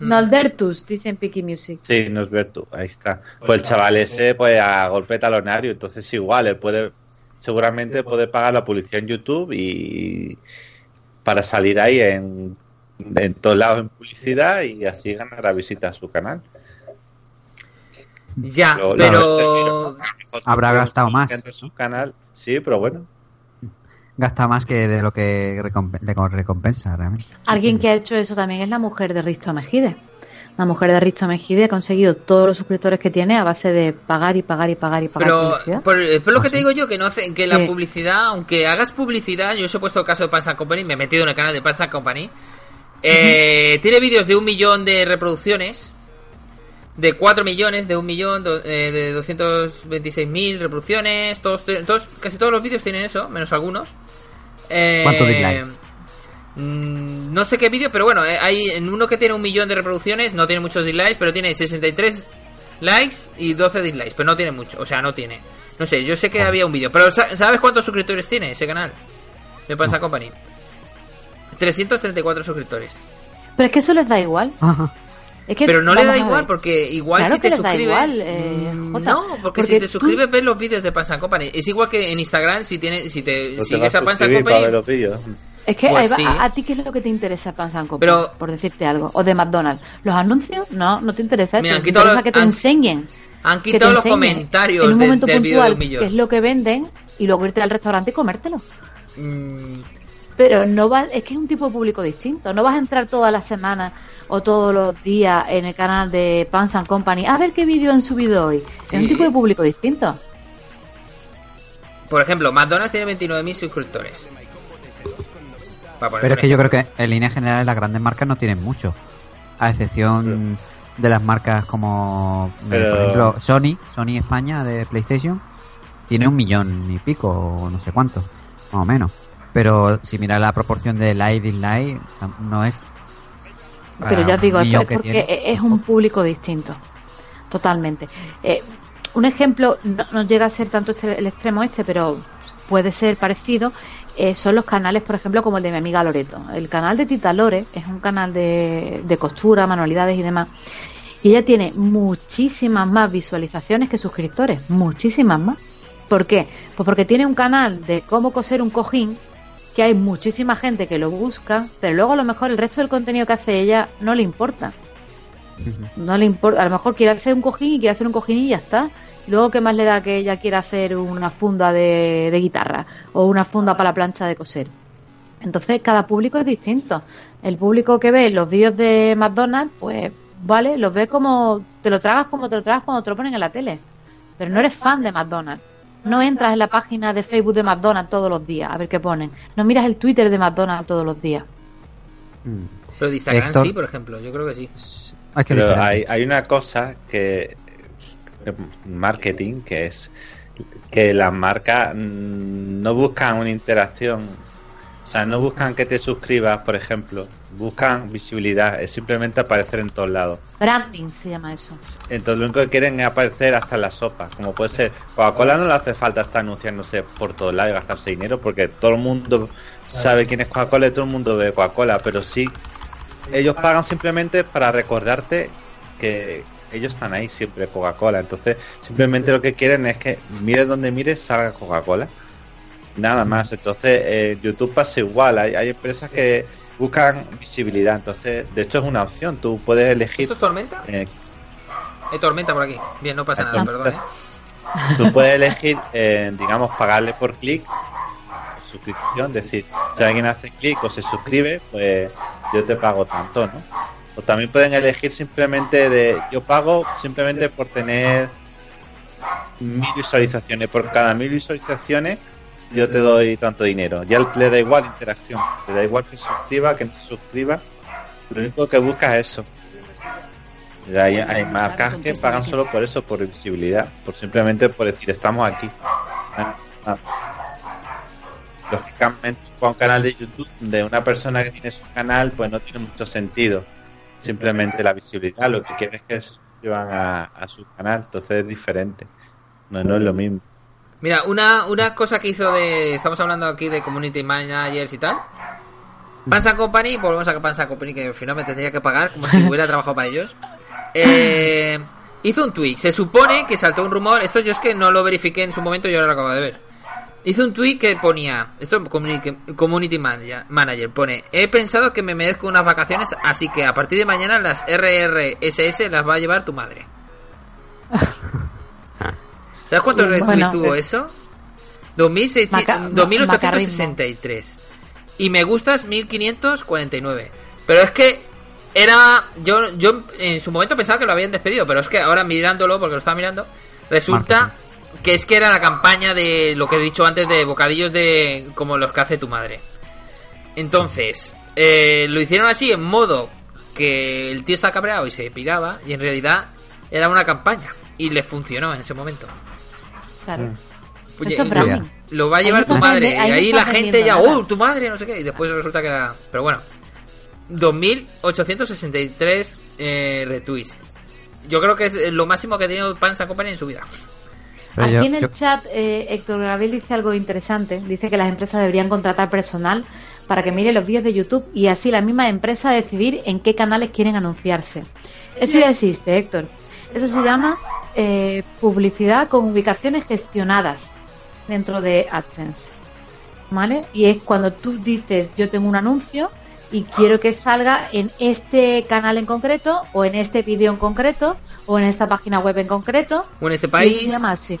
Noldertus, dice en Piki Music. Sí, no es Bertu, ahí está. Pues el chaval ese, pues a golpe talonario, entonces igual, él puede, seguramente puede pagar la publicidad en YouTube y para salir ahí en, en todos lados en publicidad y así ganar visitas a su canal. Ya, pero. Habrá gastado más, En su canal, sí, pero bueno. Gasta más que de lo que recomp- le recompensa, realmente. Alguien que ha hecho eso también es la mujer de Risto Mejide. La mujer de Risto Mejide ha conseguido todos los suscriptores que tiene a base de pagar y pagar y pagar y pagar Pero, publicidad. por, eh, por lo ¿Ah, que sí? te digo yo, que no hace, que la Sí. publicidad, aunque hagas publicidad, yo os he puesto el caso de Panza Company, me he metido en el canal de Panza Company, eh, tiene vídeos de un millón de reproducciones, de 4 millones, de un millón, do- eh, de 226 mil reproducciones, todos, todos, casi todos los vídeos tienen eso, menos algunos. Eh, ¿Cuánto dislike? mm, No sé qué vídeo, pero bueno, eh, hay en uno que tiene un millón de reproducciones, no tiene muchos dislikes, pero tiene 63 likes y 12 dislikes, pero no tiene mucho, o sea, no tiene. No sé, yo sé que había un vídeo, pero sa- ¿sabes cuántos suscriptores tiene ese canal? De Panza Company. 334 suscriptores. Pero es que eso les da igual. Ajá. Es que, Pero no le da igual, porque igual Claro si que te suscribes. igual, eh, Mm, Jota, no, porque, porque si te tú- suscribes ves los vídeos de Panza Company. Es igual que en Instagram, si tienes, si te No te sigues vas a Panza suscribir para ver Company. los. Es que Pues va- sí. a, a ti qué es lo que te interesa Panza Company, Pero- por decirte algo, o de McDonald's. Los anuncios, no, no te interesa. Mira, te quitado interesa los- que te han- enseñen. Han que te quitado los enseñen comentarios en un del- momento del vídeo de puntual un millón. qué es lo que venden y luego irte al restaurante y comértelo. Mm, Pero no va, es que es un tipo de público distinto. No vas a entrar todas las semanas o todos los días en el canal de Pans and Company a ver qué vídeo han subido hoy. Sí. Es un tipo de público distinto. Por ejemplo, McDonald's tiene 29.000 suscriptores. Pero es que yo creo que en líneas generales las grandes marcas no tienen mucho. A excepción de las marcas como, eh, Pero- por ejemplo, Sony, Sony España de PlayStation, tiene un millón y pico, o no sé cuánto, más o menos. Pero si miras la proporción de like y dislike, no es. Pero ya os digo, es que porque tiene. es un público distinto. Totalmente. Eh, un ejemplo, no, no llega a ser tanto este- el extremo este, pero puede ser parecido. eh, son los canales, por ejemplo, como el de mi amiga Loreto. El canal de Tita Lore es un canal de, de costura, manualidades y demás. Y ella tiene muchísimas más visualizaciones que suscriptores. Muchísimas más. ¿Por qué? Pues porque tiene un canal de cómo coser un cojín que hay muchísima gente que lo busca, pero luego a lo mejor el resto del contenido que hace ella no le importa. No le importa, a lo mejor quiere hacer un cojín y quiere hacer un cojín y ya está. Luego, ¿qué más le da que ella quiera hacer una funda de, de guitarra o una funda para la plancha de coser? Entonces, cada público es distinto. El público que ve los vídeos de McDonald's, pues, vale, los ve como, te lo tragas como te lo tragas cuando te lo ponen en la tele. Pero no eres fan de McDonald's. No entras en la página de Facebook de McDonald's todos los días a ver qué ponen. No miras el Twitter de McDonald's todos los días. Mm. Pero de Instagram Héctor. sí, por ejemplo. Yo creo que sí. Hay que Pero hay, hay una cosa que marketing que es que las marcas mm, no buscan una interacción, o sea, no buscan que te suscribas, por ejemplo, buscan visibilidad, es simplemente aparecer en todos lados. Branding se llama eso. Entonces lo único que quieren es aparecer hasta en la sopa, como puede ser Coca-Cola no le hace falta estar anunciándose por todos lados y gastarse dinero porque todo el mundo sabe quién es Coca-Cola y todo el mundo ve Coca-Cola, pero sí ellos pagan simplemente para recordarte que ellos están ahí siempre, Coca-Cola. Entonces, simplemente lo que quieren es que mires donde mires, salga Coca-Cola. Nada más. Entonces, eh, YouTube pasa igual. Hay, hay empresas que buscan visibilidad. Entonces, de hecho, es una opción. Tú puedes elegir. ¿Esto es tormenta? eh, Hay tormenta por aquí. Bien, no pasa nada, perdón. ¿eh? Tú puedes elegir, eh, digamos, pagarle por clic, suscripción, decir, si alguien hace clic o se suscribe, pues yo te pago tanto, ¿no? O también pueden elegir simplemente de, yo pago simplemente por tener mil visualizaciones, por cada mil visualizaciones yo te doy tanto dinero. Ya le da igual interacción, le da igual que se suscriba, que no suscriba, lo único que busca es eso. Hay, hay marcas que pagan solo por eso, por visibilidad, por simplemente por decir estamos aquí. Ah, ah. Lógicamente, para un canal de YouTube de una persona que tiene su canal, pues no tiene mucho sentido. Simplemente la visibilidad, lo que quiere es que se suscriban a, a su canal, entonces es diferente. No, no es lo mismo. Mira, una, una cosa que hizo de. Estamos hablando aquí de community managers y tal. Panza Company, volvemos a Panza Company, que al final me tendría que pagar como si hubiera trabajado para ellos. Eh, hizo un tweet. Se supone que saltó un rumor. Esto yo es que no lo verifiqué en su momento, yo ahora lo acabo de ver. Hizo un tweet que ponía. Esto es community, community manager, manager. Pone: He pensado que me merezco unas vacaciones, así que a partir de mañana las RRSS las va a llevar tu madre. ¿Sabes cuántos Bueno, retweets tuvo eh, eso? 2600 Maca- 2863. Y me gustas 1549. Pero es que era. Yo, yo en su momento pensaba que lo habían despedido, pero es que ahora mirándolo, porque lo estaba mirando, resulta que es que era la campaña de lo que he dicho antes de bocadillos de. como los que hace tu madre. Entonces, eh, lo hicieron así en modo que el tío está cabreado y se piraba, y en realidad era una campaña. Y le funcionó en ese momento. Claro. Oye, Eso es lo, va a llevar tu madre. Y ahí la gente ya. ¡oh, tu madre! No sé qué. Y después resulta que era. Pero bueno, 2.863 eh, retweets. Yo creo que es lo máximo que ha tenido Panza Company en su vida. Pero Aquí yo- en el yo- chat, eh, Héctor Gabriel dice algo interesante. Dice que las empresas deberían contratar personal para que mire los vídeos de YouTube y así la misma empresa decidir en qué canales quieren anunciarse. Eso ya existe, Héctor. Eso se llama eh, publicidad con ubicaciones gestionadas dentro de AdSense. ¿Vale? Y es cuando tú dices, yo tengo un anuncio y quiero que salga en este canal en concreto, o en este vídeo en concreto, o en esta página web en concreto. O en este Y país. se llama así.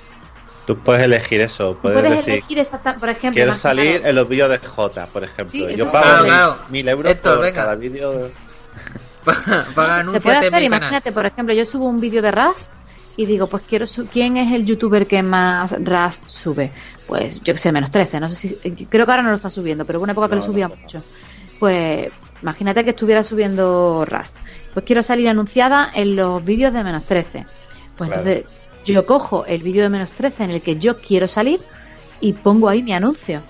Tú puedes elegir eso, puedes, puedes decir, elegir exacta, por ejemplo, quiero salir claro, en los vídeos de J, por ejemplo. Sí, eso Yo pago claro, mil, claro. mil euros Héctor, por venga. cada vídeo. Para se puede anunciarte en hacer, imagínate, por ejemplo, yo subo un vídeo de Rust y digo, pues quiero su ¿quién es el youtuber que más Rust sube? Pues yo que sé, menos 13, no sé si creo que ahora no lo está subiendo, pero hubo una época que No, lo subía no, no. mucho. Pues imagínate que estuviera subiendo Rust. Pues quiero salir anunciada en los vídeos de menos 13. Pues Claro. entonces yo cojo el vídeo de menos 13 en el que yo quiero salir y pongo ahí mi anuncio.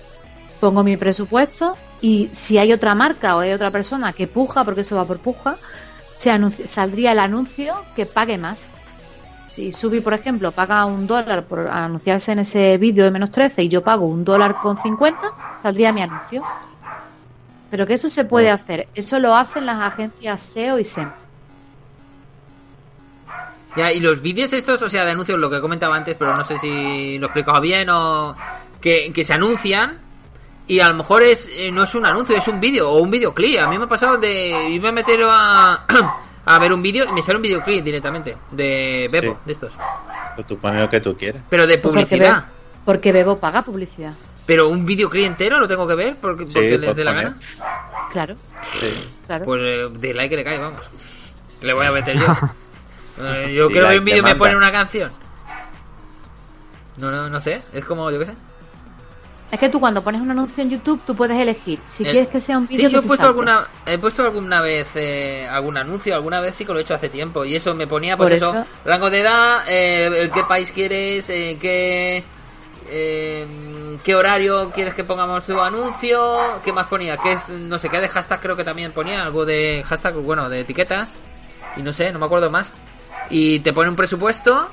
Pongo mi presupuesto y si hay otra marca o hay otra persona que puja, porque eso va por puja, se anunci- saldría el anuncio que pague más. Si Subi, por ejemplo, paga un dólar por anunciarse en ese vídeo de menos 13 y yo pago un dólar con 50, saldría mi anuncio. Pero que eso se puede hacer. Eso lo hacen las agencias SEO y SEM. Ya, y los vídeos estos, o sea, de anuncios, lo que comentaba antes, pero no sé si lo he explicado bien o. Que, que se anuncian y a lo mejor es eh, no es un anuncio, es un vídeo o un videoclip. A mí me ha pasado de irme a meter a, a ver un vídeo y me sale un videoclip directamente de Bebo, Sí. de estos. Pues tú pones lo que tú quieras. Pero de publicidad. Porque Bebo paga publicidad. Pero un videoclip entero lo tengo que ver porque, Sí, porque le pues dé la gana. Claro, Sí. claro. Pues eh, de like que le cae, vamos. Le voy a meter yo. Eh, yo quiero ver un vídeo y me ponen una canción. No, no, no sé. Es como, yo qué sé. Es que tú cuando pones un anuncio en YouTube, tú puedes elegir si El- quieres que sea un vídeo Sí, yo he puesto salte. alguna, he puesto alguna vez eh, algún anuncio, alguna vez sí que lo he hecho hace tiempo y eso me ponía pues Por eso, eso- rango de edad, eh, el qué país quieres, eh, qué eh, qué horario quieres que pongamos tu anuncio, qué más ponía, qué es no sé qué de hashtag creo que también ponía algo de hashtag bueno de etiquetas y no sé, no me acuerdo más y te pone un presupuesto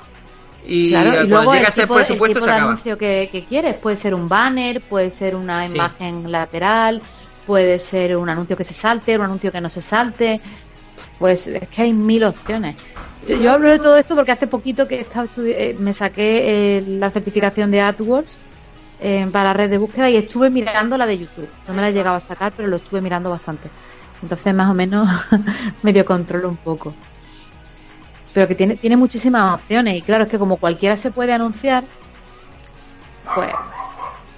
y, Claro, y luego llega el tipo, el presupuesto tipo se de acaba. anuncio que, que quieres puede ser un banner, puede ser una Sí. imagen lateral, puede ser un anuncio que se salte, un anuncio que no se salte. Pues es que hay mil opciones. Yo, yo hablo de todo esto porque hace poquito que he estado eh, me saqué eh, la certificación de AdWords eh, para la red de búsqueda y estuve mirando la de YouTube. No me la he llegado a sacar, pero lo estuve mirando bastante. Entonces, más o menos, medio controlo un poco. Pero que tiene, tiene muchísimas opciones y claro, es que como cualquiera se puede anunciar, pues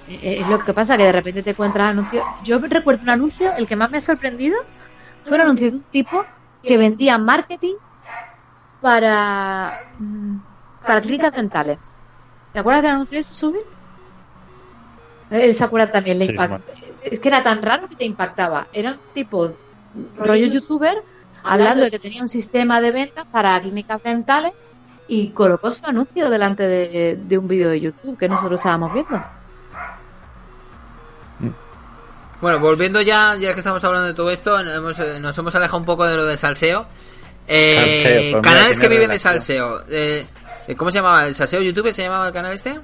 eh, es lo que pasa, que de repente te encuentras anuncios. Yo recuerdo un anuncio, el que más me ha sorprendido fue un anuncio de un tipo que vendía marketing para, mm, para clínicas dentales. ¿Te acuerdas del anuncio ese, Subi? Él se acuerda también, le Sí, Es que era tan raro que te impactaba. Era un tipo rollo youtuber hablando de que tenía un sistema de ventas para clínicas dentales y colocó su anuncio delante de, de un vídeo de YouTube que nosotros estábamos viendo. Bueno, volviendo ya, ya que estamos hablando de todo esto, hemos, eh, nos hemos alejado un poco de lo de salseo. Eh, Salseo, pues canales que viven de salseo. Eh, eh, ¿Cómo se llamaba? ¿El salseo YouTube se llamaba el canal este?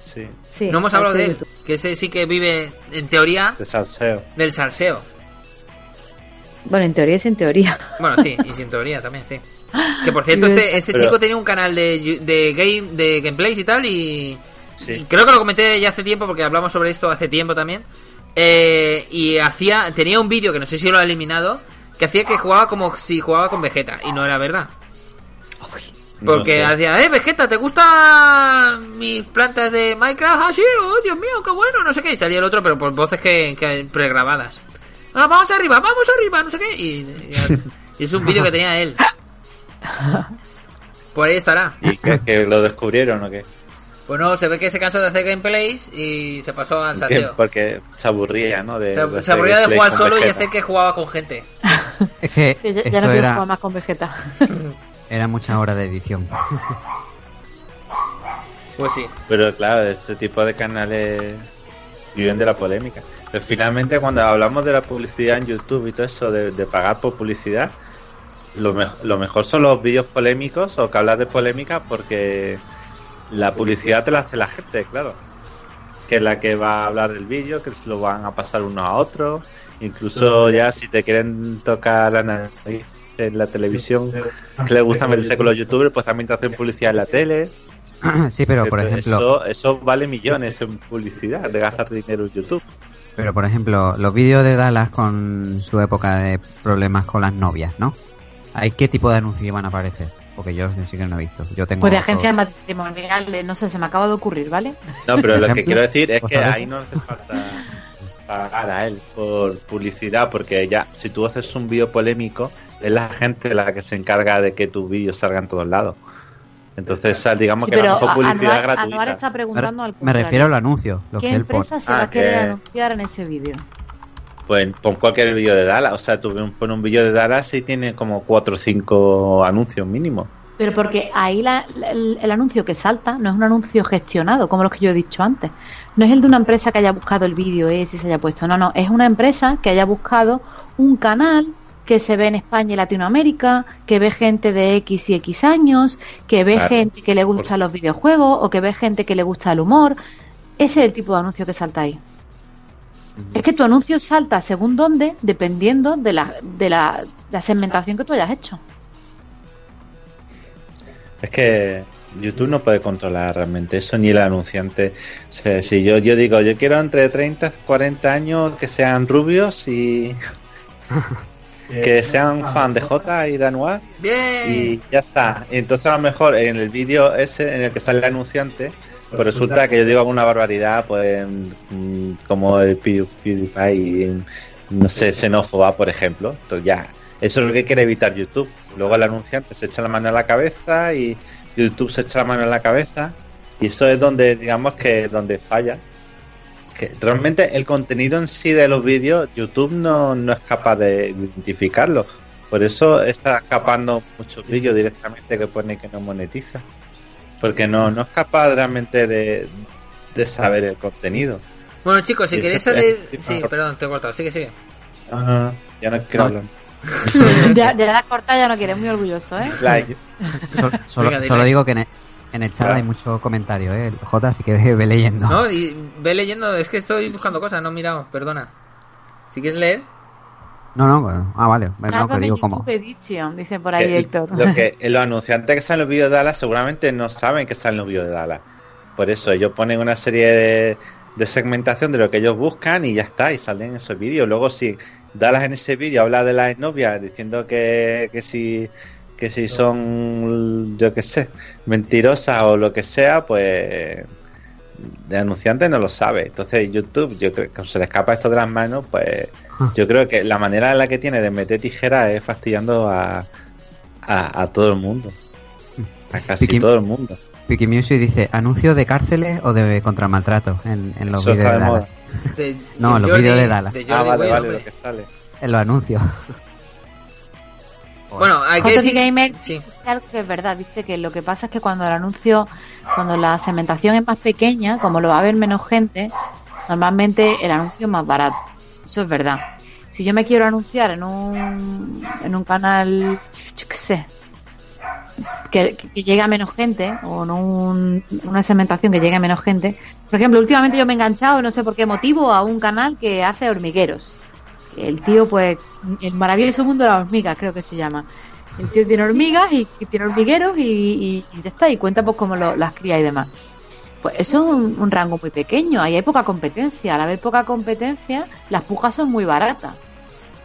Sí, Sí, no hemos hablado de él. YouTube. Que ese sí que vive, en teoría, de salseo. del salseo. Bueno, en teoría es en teoría. Bueno, sí, y sin teoría también, sí. Que por cierto, este, este Pero- chico tenía un canal de, de game de gameplays y tal, y, Sí. y creo que lo comenté ya hace tiempo, porque hablamos sobre esto hace tiempo también. Eh, y hacía, tenía un vídeo que no sé si lo ha eliminado, que hacía que jugaba como si jugaba con Vegeta, y no era verdad. Porque No sé. hacía, eh, Vegeta, ¿te gustan mis plantas de Minecraft? Ah, sí, oh, Dios mío, qué bueno, no sé qué. Y salía el otro, pero por voces que, que pregrabadas. Ah, vamos arriba, vamos arriba, no sé qué. Y, es un vídeo que tenía él. Por ahí estará. ¿Y qué, que lo descubrieron o qué? Pues no, se ve que se cansó de hacer gameplays y se pasó al salseo. Porque se aburría, ¿no? De, Se, de se hacer aburría de jugar solo y hacer que jugaba con gente. Es que ya, no quiero era, jugar más con Vegeta. era mucha hora de edición. Pues sí. Pero claro, este tipo de canales viven de la polémica. Pero finalmente cuando hablamos de la publicidad en YouTube y todo eso, de, de pagar por publicidad, lo, me- lo mejor son los vídeos polémicos o que hablas de polémica porque la publicidad te la hace la gente, claro. Que es la que va a hablar del vídeo, que se lo van a pasar unos a otros. Incluso ya si te quieren tocar la nariz en la televisión, que les gusta meterse con los youtubers, pues también te hacen publicidad en la tele. sí, pero por ejemplo, Eso, eso vale millones en publicidad, de gastar dinero en YouTube. Pero por ejemplo, los vídeos de Dallas con su época de problemas con las novias, ¿no? ¿Hay qué tipo de anuncios van a aparecer? Porque yo sí que no he visto. Yo tengo Pues de otro- agencias matrimoniales, no sé, se me acaba de ocurrir, ¿vale? No, pero lo que quiero decir es ¿vos que ahí no hace falta pagar a él por publicidad, porque ya, si tú haces un vídeo polémico, es la gente la que se encarga de que tus vídeos salgan en todos lados. Entonces, digamos Sí, que la mejor publicidad Anuar, gratuita. Anuar está Me, preguntando al me contrario. refiero al anuncio, ¿Qué que él pone. empresa se Ah, va a querer que- anunciar en ese vídeo? Pues pon cualquier vídeo de Dallas. O sea, tú pon un vídeo de Dallas y tiene como 4 o 5 anuncios mínimo. Pero porque ahí la- la- el, el anuncio que salta no es un anuncio gestionado, como los que yo he dicho antes. No es el de una empresa que haya buscado el vídeo ese y se haya puesto. No, no. Es una empresa que haya buscado un canal que se ve en España y Latinoamérica, que ve gente de X y X años, que ve Claro. gente que le gustan los videojuegos o que ve gente que le gusta el humor. Ese es el tipo de anuncio que salta ahí. Es que tu anuncio salta según dónde, dependiendo de la, de la, la segmentación que tú hayas hecho. Es que YouTube no puede controlar realmente eso, ni el anunciante. O sea, si yo, yo digo, yo quiero entre 30 y 40 años que sean rubios y que sean fan de J y de Anuar Bien. y ya está. Entonces a lo mejor en el vídeo ese en el que sale el anunciante, pues resulta que yo digo alguna barbaridad, pues mm, como el Pew- PewDiePie y no sé, xenófoba, por ejemplo. Entonces ya, eso es lo que quiere evitar YouTube. Luego el anunciante se echa la mano en la cabeza y YouTube se echa la mano en la cabeza y eso es donde digamos que donde falla. Que realmente el contenido en sí de los vídeos YouTube no, no es capaz de identificarlo. Por eso está escapando muchos vídeos directamente que pone que no monetiza. Porque no, no es capaz realmente de, de saber el contenido. Bueno, chicos, si queréis salir. Sí, perdón, te he cortado. Sigue, sigue. No, no, no, ya no quiero No. hablar. ya, ya la corta ya no quiere, muy orgulloso, ¿eh? Like. Solo, Venga, dime. solo digo que en en el chat Claro. hay muchos comentarios, ¿eh? J, así que ve, ve leyendo. No, y ve leyendo. Es que estoy buscando cosas, no he mirado, perdona. Si quieres leer. No, no, bueno, ah, vale. Bueno, Algo que digo como. Edition, dice por ahí Que- Héctor. lo que, los anunciantes que salen los vídeos de Dallas seguramente no saben que salen los vídeos de Dallas. Por eso ellos ponen una serie de, de segmentación de lo que ellos buscan y ya está, y salen esos vídeos. Luego si Dallas en ese vídeo habla de las novias diciendo que, que si que si son, yo qué sé, mentirosas o lo que sea, pues de anunciante no lo sabe. Entonces YouTube, yo creo que se le escapa esto de las manos, pues yo creo que la manera en la que tiene de meter tijera es fastidiando a, a, a todo el mundo. A casi todo el mundo. Vicky Music dice, ¿anuncios de cárceles o de contra maltrato en, en los vídeos de. Dallas? De- No, de los vídeos de Dallas. de Ah, vale, vale, hombre. lo que sale. En los anuncios. Bueno, hay que decir... Gamer Sí. dice algo que es verdad, dice que lo que pasa es que cuando el anuncio, cuando la segmentación es más pequeña, como lo va a ver menos gente, normalmente el anuncio es más barato. Eso es verdad. Si yo me quiero anunciar en un, en un canal, yo qué sé, que, que llegue a menos gente, o en un- una segmentación que llegue a menos gente. Por ejemplo, últimamente yo me he enganchado, no sé por qué motivo, a un canal que hace hormigueros. El tío, pues, el maravilloso mundo de las hormigas, creo que se llama. El tío tiene hormigas y, tiene hormigueros y, ya está, y cuenta pues cómo las cría y demás. Pues eso es un, un rango muy pequeño, ahí hay poca competencia. Al haber poca competencia, las pujas son muy baratas.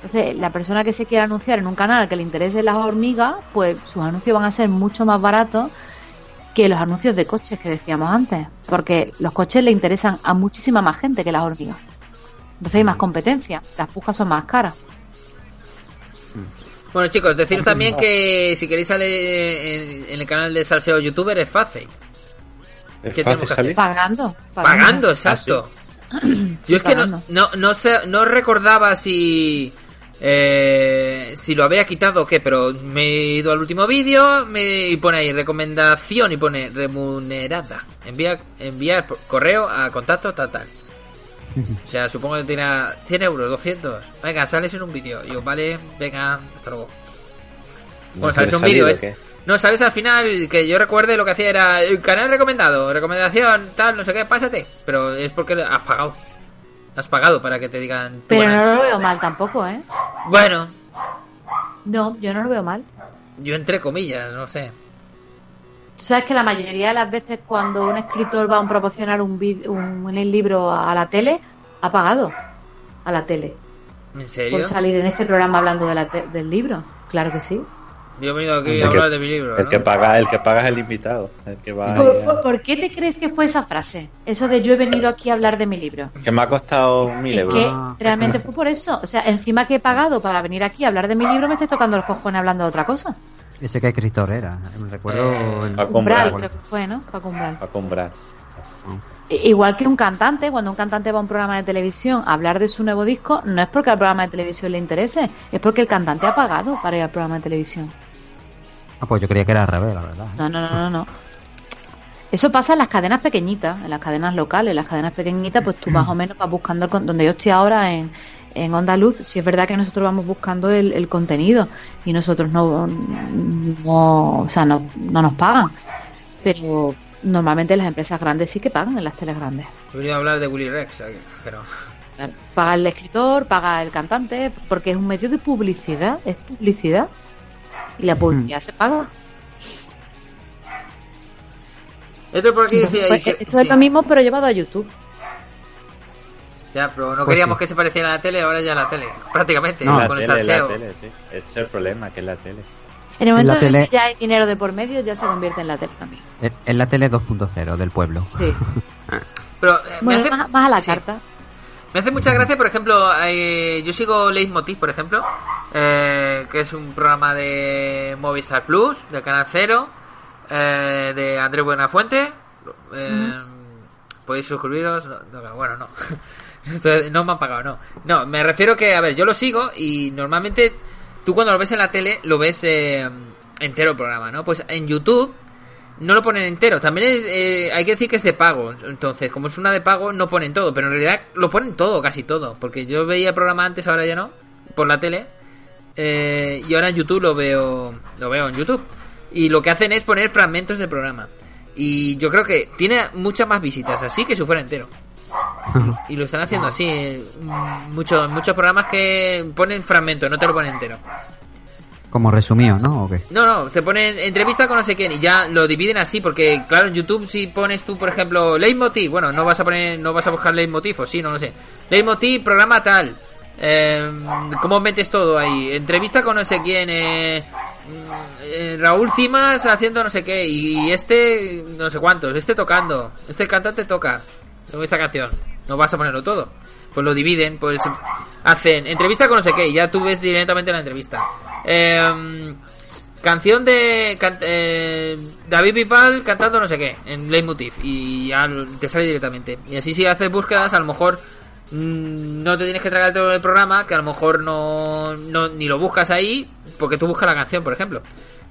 Entonces, la persona que se quiera anunciar en un canal que le interese las hormigas, pues sus anuncios van a ser mucho más baratos que los anuncios de coches que decíamos antes, porque los coches le interesan a muchísima más gente que las hormigas. Entonces hay más competencia, las pujas son más caras. Bueno, chicos, deciros también que si queréis salir en, en el canal de Salseo YouTuber es fácil. ¿Es ¿Qué fácil tenemos que salir? Pagando. Pagando, exacto. Yo es que no, no, no, sé, no recordaba si eh, si lo había quitado o qué, pero me he ido al último vídeo me, y pone ahí recomendación y pone remunerada. Envía, enviar correo a contacto tal tal. O sea, supongo que tiene 100 euros, 200. Venga, sales en un vídeo. Y yo, vale, venga, hasta luego. ¿No Bueno, sales en un vídeo, es... qué? No, sales al final, que yo recuerde lo que hacía era el canal recomendado, recomendación, tal, no sé qué, pásate. Pero es porque has pagado. Has pagado para que te digan... Pero no lo veo mal tampoco, ¿eh? Bueno, No, yo no lo veo mal. yo entre comillas, no sé. Tú sabes que la mayoría de las veces cuando un escritor va a proporcionar un, vid- un, un libro a la tele, ha pagado a la tele ¿En serio? por salir en ese programa hablando de la te- del libro. Claro que sí. Yo he venido aquí El a hablar que- de mi libro, El ¿no? que paga, el que paga es el invitado. El que va ¿Por, a- por- qué te crees que fue esa frase? Eso de yo he venido aquí a hablar de mi libro. que me ha costado mil Es euros. que Ah. realmente fue por eso. O sea, encima que he pagado para venir aquí a hablar de mi libro, me estoy tocando los cojones hablando de otra cosa. Ese que escritor era. Me recuerdo. Eh, el- Paco Umbral, Umbral. creo que fue, ¿no? Paco Umbral. Para comprar. I- Igual que un cantante, cuando un cantante va a un programa de televisión a hablar de su nuevo disco, no es porque al programa de televisión le interese, es porque el cantante ha pagado para ir al programa de televisión. Ah, pues yo creía que era al revés, la verdad. No, no, no, no, no. Eso pasa en las cadenas pequeñitas, en las cadenas locales, en las cadenas pequeñitas, pues tú más o menos vas buscando el con- donde yo estoy ahora en, en Onda Luz, si es verdad que nosotros vamos buscando el, el contenido y nosotros no, no o sea, no, no nos pagan, pero normalmente las empresas grandes sí que pagan en las teles grandes. Venido a hablar de Willy Rex, pero... Paga el escritor, paga el cantante, porque es un medio de publicidad, es publicidad. Y la publicidad se paga. Esto por aquí Entonces, decía... pues, que- esto es lo mismo, pero llevado a YouTube. Ya, pero no Pues queríamos sí. que se pareciera a la tele, ahora ya la tele. Prácticamente, No, la con el tele, la salseo. tele, sí. Ese es el problema, que es la tele. En el momento en que ya hay dinero de por medio, ya se convierte en la tele también. Es, es la tele 2.0 del pueblo. Sí. Pero eh, Bueno, hace... más, más a la sí. carta. Me hace mucha gracia, por ejemplo, eh, yo sigo Leitmotiv, por ejemplo, eh, que es un programa de Movistar Plus, del Canal Cero, eh, de Andrés Buenafuente. Eh, Podéis suscribiros. No, no, bueno, no. No me han pagado, no. No, me refiero que, a ver, yo lo sigo y normalmente tú cuando lo ves en la tele lo ves eh, entero el programa, ¿no? Pues en YouTube no lo ponen entero. También es, eh, hay que decir que es de pago. Entonces, como es una de pago, no ponen todo. Pero en realidad lo ponen todo, casi todo. Porque yo veía el programa antes, ahora ya no. Por la tele. Eh, y ahora en YouTube lo veo, lo veo en YouTube. Y lo que hacen es poner fragmentos del programa. Y yo creo que tiene muchas más visitas así que si fuera entero. Y lo están haciendo así. Muchos, muchos programas que ponen fragmentos, no te lo ponen entero. Como resumido, ¿no? ¿O qué? No, no, te ponen entrevista con no sé quién y ya lo dividen así porque claro, en YouTube si pones tú, por ejemplo, leitmotiv, bueno, no vas a poner no vas a buscar leitmotiv o sí, no lo sé. Leitmotiv, programa tal. Eh, ¿Cómo metes todo ahí? Entrevista con no sé quién, eh, mm, eh, Raúl Cimas haciendo no sé qué y este no sé cuántos, este tocando, este cantante toca con esta canción. No vas a ponerlo todo. Pues lo dividen, pues hacen entrevista con no sé qué y ya tú ves directamente la entrevista. Eh, canción de can- eh, David Pipal cantando no sé qué en Leitmotiv y ya te sale directamente. Y así si haces búsquedas a lo mejor mm, no te tienes que tragar todo el programa que a lo mejor no, no ni lo buscas ahí porque tú buscas la canción, por ejemplo.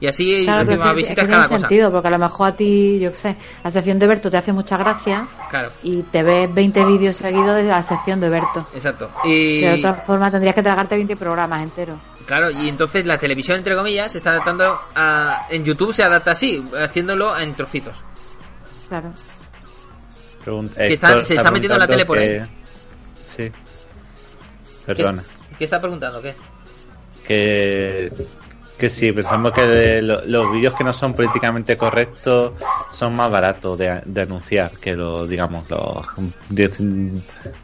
Y así Claro, pero más es que- visitas cada tiene cosa. sentido, porque a lo mejor a ti, yo qué sé, la sección de Berto te hace mucha gracia Claro, y te ves 20 vídeos seguidos de la sección de Berto. exacto. Y De otra forma tendrías que tragarte 20 programas enteros. Claro, y entonces la televisión, entre comillas, se está adaptando a... En YouTube se adapta así, haciéndolo en trocitos. Claro. Pregunta- Que está- se está metiendo en la tele por que- Sí. Perdona. ¿Qué, qué está preguntando? ¿Qué? Que, que sí, pensamos que de lo- los vídeos que no son políticamente correctos son más baratos de, de anunciar que los, digamos, los de-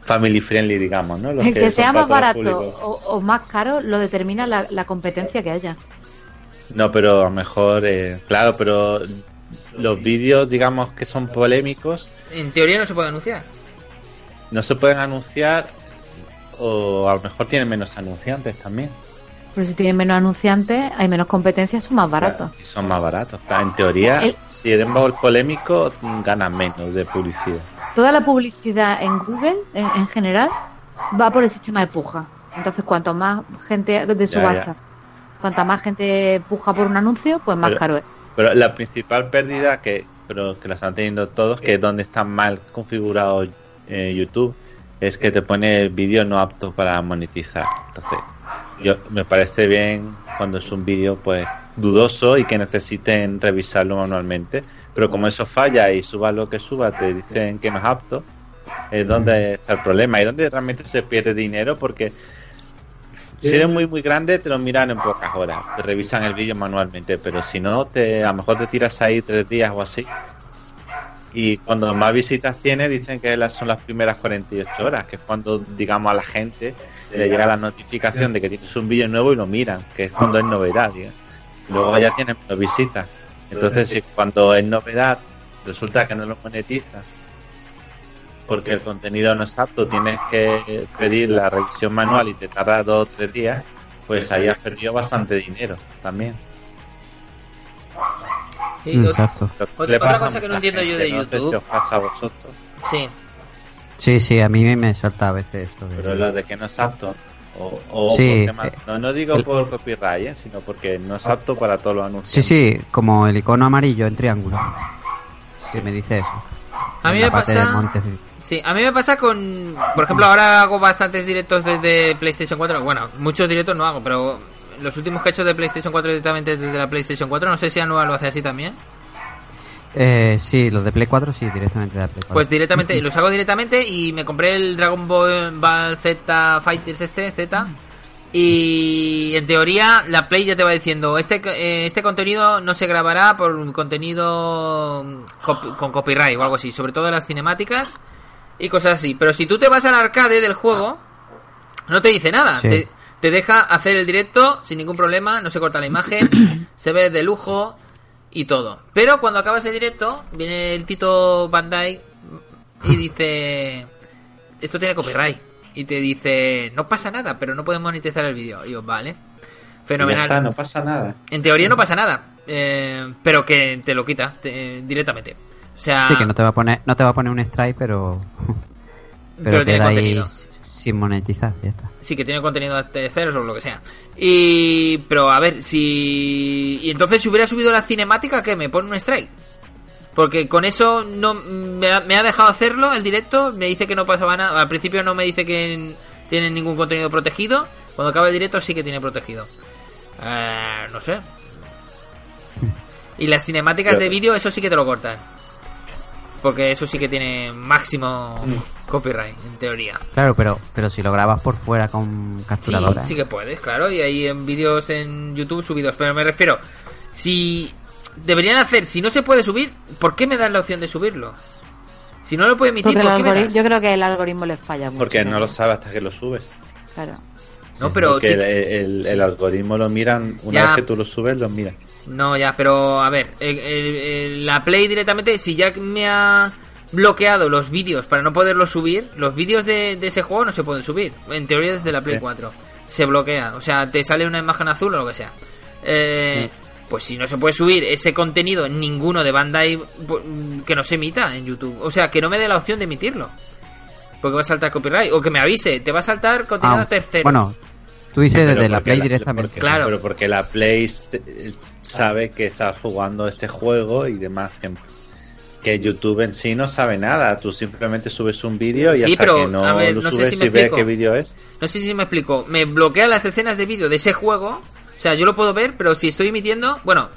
family friendly, digamos, ¿no? Los El que sea más barato o, o más caro lo determina la, la competencia que haya. No, pero a lo mejor, eh, claro, pero los vídeos, digamos, que son polémicos, En teoría no se puede anunciar. no se pueden anunciar o a lo mejor tienen menos anunciantes también. Pero si tienen menos anunciantes, hay menos competencia, son más baratos. Son más baratos. Claro, En teoría, El- si eres más polémico, ganan menos de publicidad. Toda la publicidad en Google, en, en general, va por el sistema de puja. Entonces, cuanto más gente de subasta, cuanta más gente puja por un anuncio, pues más Pero- caro es. Pero la principal pérdida que, pero que la están teniendo todos, que es donde está mal configurado eh, YouTube, es que te pone vídeo no apto para monetizar. Entonces, yo me parece bien cuando es un vídeo pues dudoso y que necesiten revisarlo manualmente, pero como eso falla y suba lo que suba, te dicen que no es apto, es donde está el problema y donde realmente se pierde dinero porque si eres muy muy grande te lo miran en pocas horas, te revisan el vídeo manualmente, pero si no, te, a lo mejor te tiras ahí tres días o así. Y cuando más visitas tiene, dicen que son las primeras 48 horas, que es cuando, digamos, a la gente le llega la notificación de que tienes un vídeo nuevo y lo miran, que es cuando es novedad. Y luego ya tienen menos visitas. Entonces, si cuando es novedad, resulta que no lo monetizas porque el contenido no es apto, tienes que pedir la revisión manual y te tarda dos o tres días, pues ahí has perdido bastante dinero también. Sí, Exacto. Otra- le otra pasa a cosa que no entiendo yo de YouTube. pasa a vosotros, sí. Sí, sí, a mí me salta a veces esto. de- pero lo de que no es apto. O, o Sí, por eh, no, no digo el- por copyright, ¿eh? sino porque no es apto para todos los anuncios. Sí, sí, como el icono amarillo en triángulo. Sí, me dice eso. A mí me pasa... Sí, a mí me pasa con... Por ejemplo, ahora hago bastantes directos desde PlayStation 4. Bueno, muchos directos no hago, pero los últimos que he hecho de PlayStation 4 directamente desde la PlayStation 4, no sé si Anual lo hace así también. Eh, sí, los de Play 4 sí, directamente de la Play 4. Pues directamente, los hago directamente y me compré el Dragon Ball Z Fighters este, Z. Y en teoría la Play ya te va diciendo, este, eh, este contenido no se grabará por contenido mm, cop- con copyright o algo así, sobre todo las cinemáticas y cosas así. Pero si tú te vas al arcade del juego, no te dice nada. Sí. Te, te deja hacer el directo sin ningún problema, no se corta la imagen, se ve de lujo y todo. Pero cuando acabas el directo, viene el Tito Bandai y dice, esto tiene copyright. Y te dice, no pasa nada, pero no puedes monetizar el vídeo. Y yo, vale. Ya Fenomenal. está, no pasa nada. En teoría no pasa nada, eh, pero que te lo quita te- directamente. O sea, Sí, que no te va a poner, no te va a poner un strike, pero. Pero, Pero tiene contenido. sin monetizar, ya está. sí que tiene contenido de ceros o lo que sea. Y pero a ver, si y entonces si hubiera subido la cinemática, ¿qué? Me pone un strike. Porque con eso no me ha, me ha dejado hacerlo el directo, me dice que no pasaba nada. Al principio no me dice que tiene ningún contenido protegido. Cuando acaba el directo sí que tiene protegido. Eh, no sé. Y las cinemáticas de vídeo, eso sí que te lo cortan. Porque eso sí que tiene máximo copyright, en teoría. Claro, pero, pero si lo grabas por fuera con Sí, capturadora. sí que puedes, claro, y hay en vídeos en YouTube subidos, pero me refiero, si deberían hacer, si no se puede subir, ¿por qué me dan la opción de subirlo? Si no lo puede emitir, ¿por qué me das? yo creo que el algoritmo les falla mucho. Porque no lo sabe hasta que lo subes. Claro. No, pero Porque sí el, que- el- el algoritmo lo miran, una Ya. vez que tú lo subes, lo mira. No, ya, pero a ver, el- el- el- la Play directamente, si ya me ha bloqueado los vídeos para no poderlos subir, los vídeos de, de ese juego no se pueden subir. En teoría desde la Play Sí. 4. Se bloquea, o sea, te sale una imagen azul o lo que sea. Eh, Pues si no se puede subir ese contenido, ninguno de Bandai pu- que no se emita en YouTube. O sea, que no me dé la opción de emitirlo. Porque va a saltar copyright. O que me avise, te va a saltar contenido Ah, tercero. Bueno, tú dices Pero desde la Play directamente. porque- Claro. Pero porque la Play sabe que estás jugando este juego y demás. Que, que YouTube en sí no sabe nada. Tú simplemente subes un vídeo y Sí, hasta pero, que no a ver, lo no sé subes si me y ves explico. qué vídeo es. No sé si me explico. Me bloquea las escenas de vídeo de ese juego. O sea, yo lo puedo ver, pero si estoy emitiendo, bueno,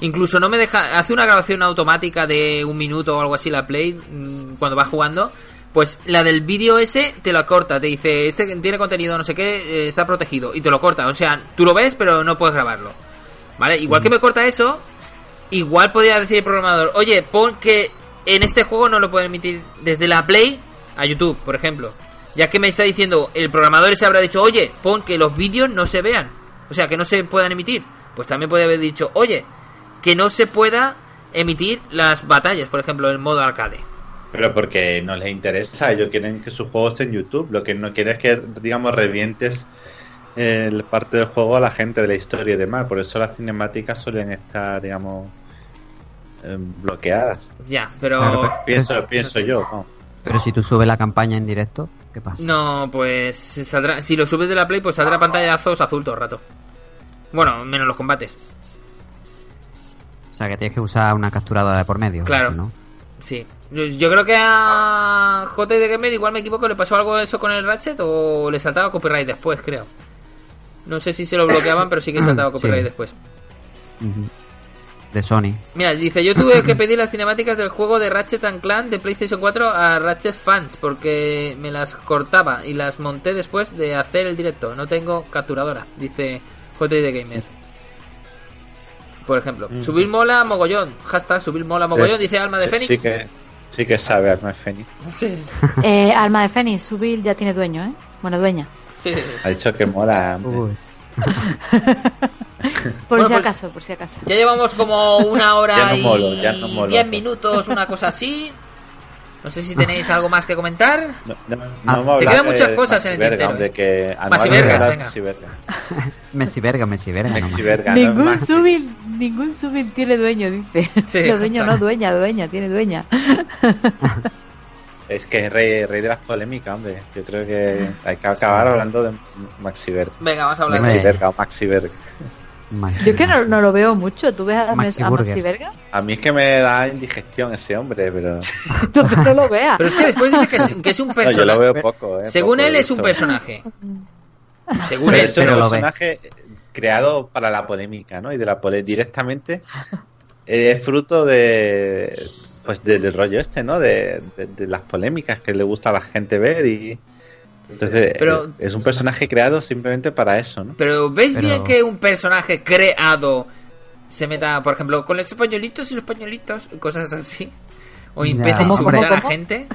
incluso no me deja. Hace una grabación automática de un minuto o algo así la Play mm, cuando va jugando. Pues la del vídeo ese te la corta, te dice, este tiene contenido no sé qué, eh, está protegido, y te lo corta. O sea, tú lo ves, pero no puedes grabarlo. ¿Vale? Igual que me corta eso, igual podría decir el programador, oye, pon que en este juego no lo pueden emitir desde la Play a YouTube, por ejemplo. Ya que me está diciendo, el programador se habrá dicho, oye, pon que los vídeos no se vean. O sea, que no se puedan emitir. Pues también puede haber dicho, oye, que no se pueda emitir las batallas, por ejemplo, en modo arcade. Pero porque no les interesa. Ellos quieren que su juego esté en YouTube. Lo que no quieren es que, digamos, revientes el parte del juego a la gente de la historia y demás. Por eso las cinemáticas suelen estar, digamos, eh, bloqueadas. Ya, pero... Pienso, pienso yo. ¿no? Pero si tú subes la campaña en directo, ¿qué pasa? No, pues saldrá, si lo subes de la Play, pues saldrá pantallazos azul todo el rato. Bueno, menos los combates. O sea, que tienes que usar una capturadora de por medio. Claro. ¿no? Sí. Yo, yo creo que a JD Gamer, igual me equivoco, le pasó algo eso con el Ratchet o le saltaba copyright después, creo. No sé si se lo bloqueaban, pero sí que saltaba copyright Sí. después. Ujú. De Sony. Mira, dice, yo tuve que pedir las cinemáticas del juego de Ratchet and Clank de PlayStation 4 a Ratchet Fans porque me las cortaba y las monté después de hacer el directo. No tengo capturadora, dice JD Gamer. Por ejemplo, subir mola mogollón. Hashtag subir mola mogollón, Es- dice Alma de sí- Fénix. Sí que, sí que sabe Alma de Fénix. Sí. Eh, Alma de Fénix, Subil ya tiene dueño, ¿eh? Bueno, dueña. Sí. Ha dicho que mola. Uy. Por Bueno, si pues- acaso, por si acaso. Ya llevamos como una hora Ya no y ya no molo. diez minutos, una cosa así. No sé si tenéis algo más que comentar. No, no, no Ah, se quedan muchas cosas en el tintero, que de Vergas, verdad, venga. Maxi Verga. Messi verga, Messi verga. Maxi nomás. Verga, no es Ningún. Subil, ningún Subil tiene dueño, dice. Sí, Los dueños justo. no, dueña, dueña, tiene dueña. Es que es rey, rey de las polémicas, hombre. Yo creo que hay que acabar hablando de Maxi Verga. Venga, vamos a hablar Maxi de... Verga o Maxi Verga. Maxi Yo es que no, no lo veo mucho. ¿Tú ves a, Maxi a? A mí es que me da indigestión ese hombre, pero. Entonces no lo veas. Pero es que después dice que es, que es un No, yo personaje. lo veo poco, ¿eh? Según poco él es un personaje. Según Pero él, es un pero lo ve. personaje creado para la polémica, ¿no? Y de la pole directamente eh, es fruto de pues de- del rollo este, ¿no? De, de- de las polémicas que le gusta a la gente ver y entonces Pero- eh, es un personaje creado simplemente para eso, ¿no? Pero ¿veis Pero- bien que un personaje creado se meta, por ejemplo, con los españolitos y los pañolitos, cosas así? O empieza a ¿Cómo, insultar a la gente.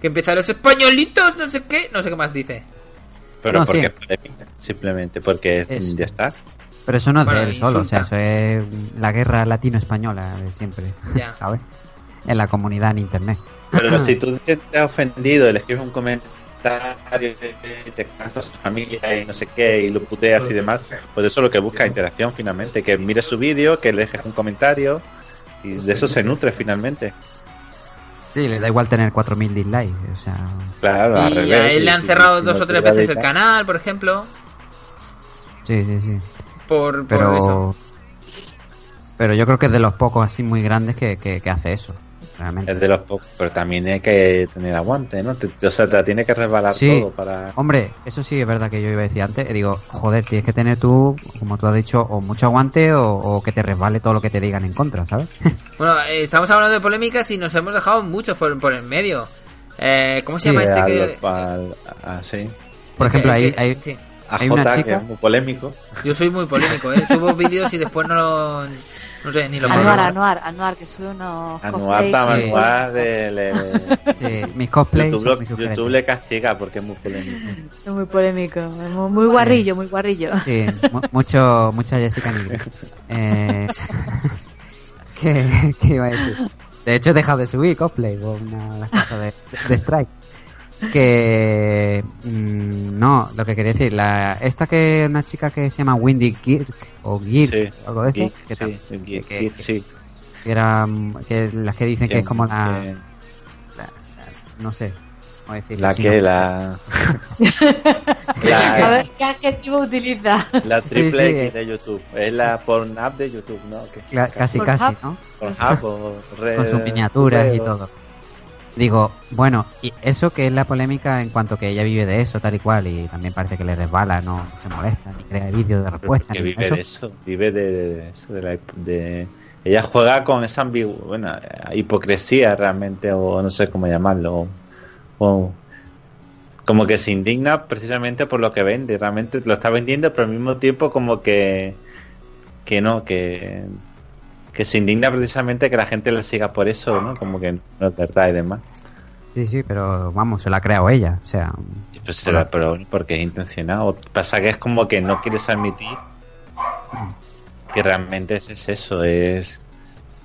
Que empieza los españolitos, no sé qué, no sé qué más dice. Pero No, porque sí. es polémica, simplemente porque es- ya está. Pero eso no es Bueno, de él solo, o sea, eso es la guerra latino-española de siempre, Ya. ¿sabes? En la comunidad en internet. Pero si tú te has ofendido, le escribes un comentario y te cantas a su familia y no sé qué, y lo puteas y demás, pues eso es lo que busca interacción finalmente, que mires su vídeo, que le dejes un comentario, y de eso se nutre finalmente. Sí, le da igual tener 4.000 dislikes, o sea... Claro, al Y revés, a él le y han cerrado si dos no o tres veces el canal, por ejemplo. Sí, sí, sí. Por, por eso. Pero... Pero yo creo que es de los pocos así muy grandes que, que, que hace eso, realmente. Es de los pocos, pero también hay que tener aguante, ¿no? Te- o sea, te la tiene que resbalar Sí. todo para... Hombre, eso sí es verdad que yo iba a decir antes. Digo, joder, tienes que tener tú, como tú has dicho, o mucho aguante o, o que te resbale todo lo que te digan en contra, ¿sabes? Bueno, eh, estamos hablando de polémicas y nos hemos dejado muchos por, por el medio. Eh, ¿Cómo se Sí, llama este? Al- que- al- ah, sí. Por ejemplo, que- hay, que- hay, sí. A Hay una J, que chica- es muy polémico. Yo soy muy polémico, ¿eh? Subo vídeos y después no lo... No sé, ni lo Anuar. Anuar, Anuar, que sube unos Anuar cosplays para sí. y- Anuar, de- le- sí, mis cosplays YouTube, lo- le castiga porque es muy polémico. Es muy polémico, muy, muy guarrillo, muy guarrillo. Sí, mu- mucho, mucha Jessica Nigri. Eh, ¿qué, qué iba a decir? De hecho, he dejado de subir cosplay por una de las cosas de, de Strike. Que. mm, no, lo que quería decir, la, esta que es una chica que se llama Windy Kirk o Girk, Sí, algo de eso, Geek, que, sí, Geek, que- Geek, que- sí. que era, que las que dicen que es como la, la- no sé, cómo decirlo, La que, no. la. A la, ver qué adjetivo utiliza. la triple sí. X de YouTube. Es la Pornhub de YouTube, ¿no? Que- casi, Pornhub. casi, ¿no? Pornhub o Red- con sus miniaturas y o- todo. Digo, bueno, y eso que es la polémica en cuanto que ella vive de eso, tal y cual, y también parece que le resbala, no se molesta, ni crea vídeos de respuesta, ni vive eso. de eso, vive de, eso, de, la- de- ella juega con esa ambigu bueno, hipocresía realmente, o no sé cómo llamarlo, o, o- como que se indigna precisamente por lo que vende, realmente lo está vendiendo, pero al mismo tiempo como que, que no, que, que se indigna precisamente que la gente le siga por eso, ¿no? Como que no es verdad y demás. Sí, sí, pero vamos, se la ha creado ella, o sea, Pues pero porque es intencionado. Pasa que es como que no quieres admitir que realmente es, es eso, es,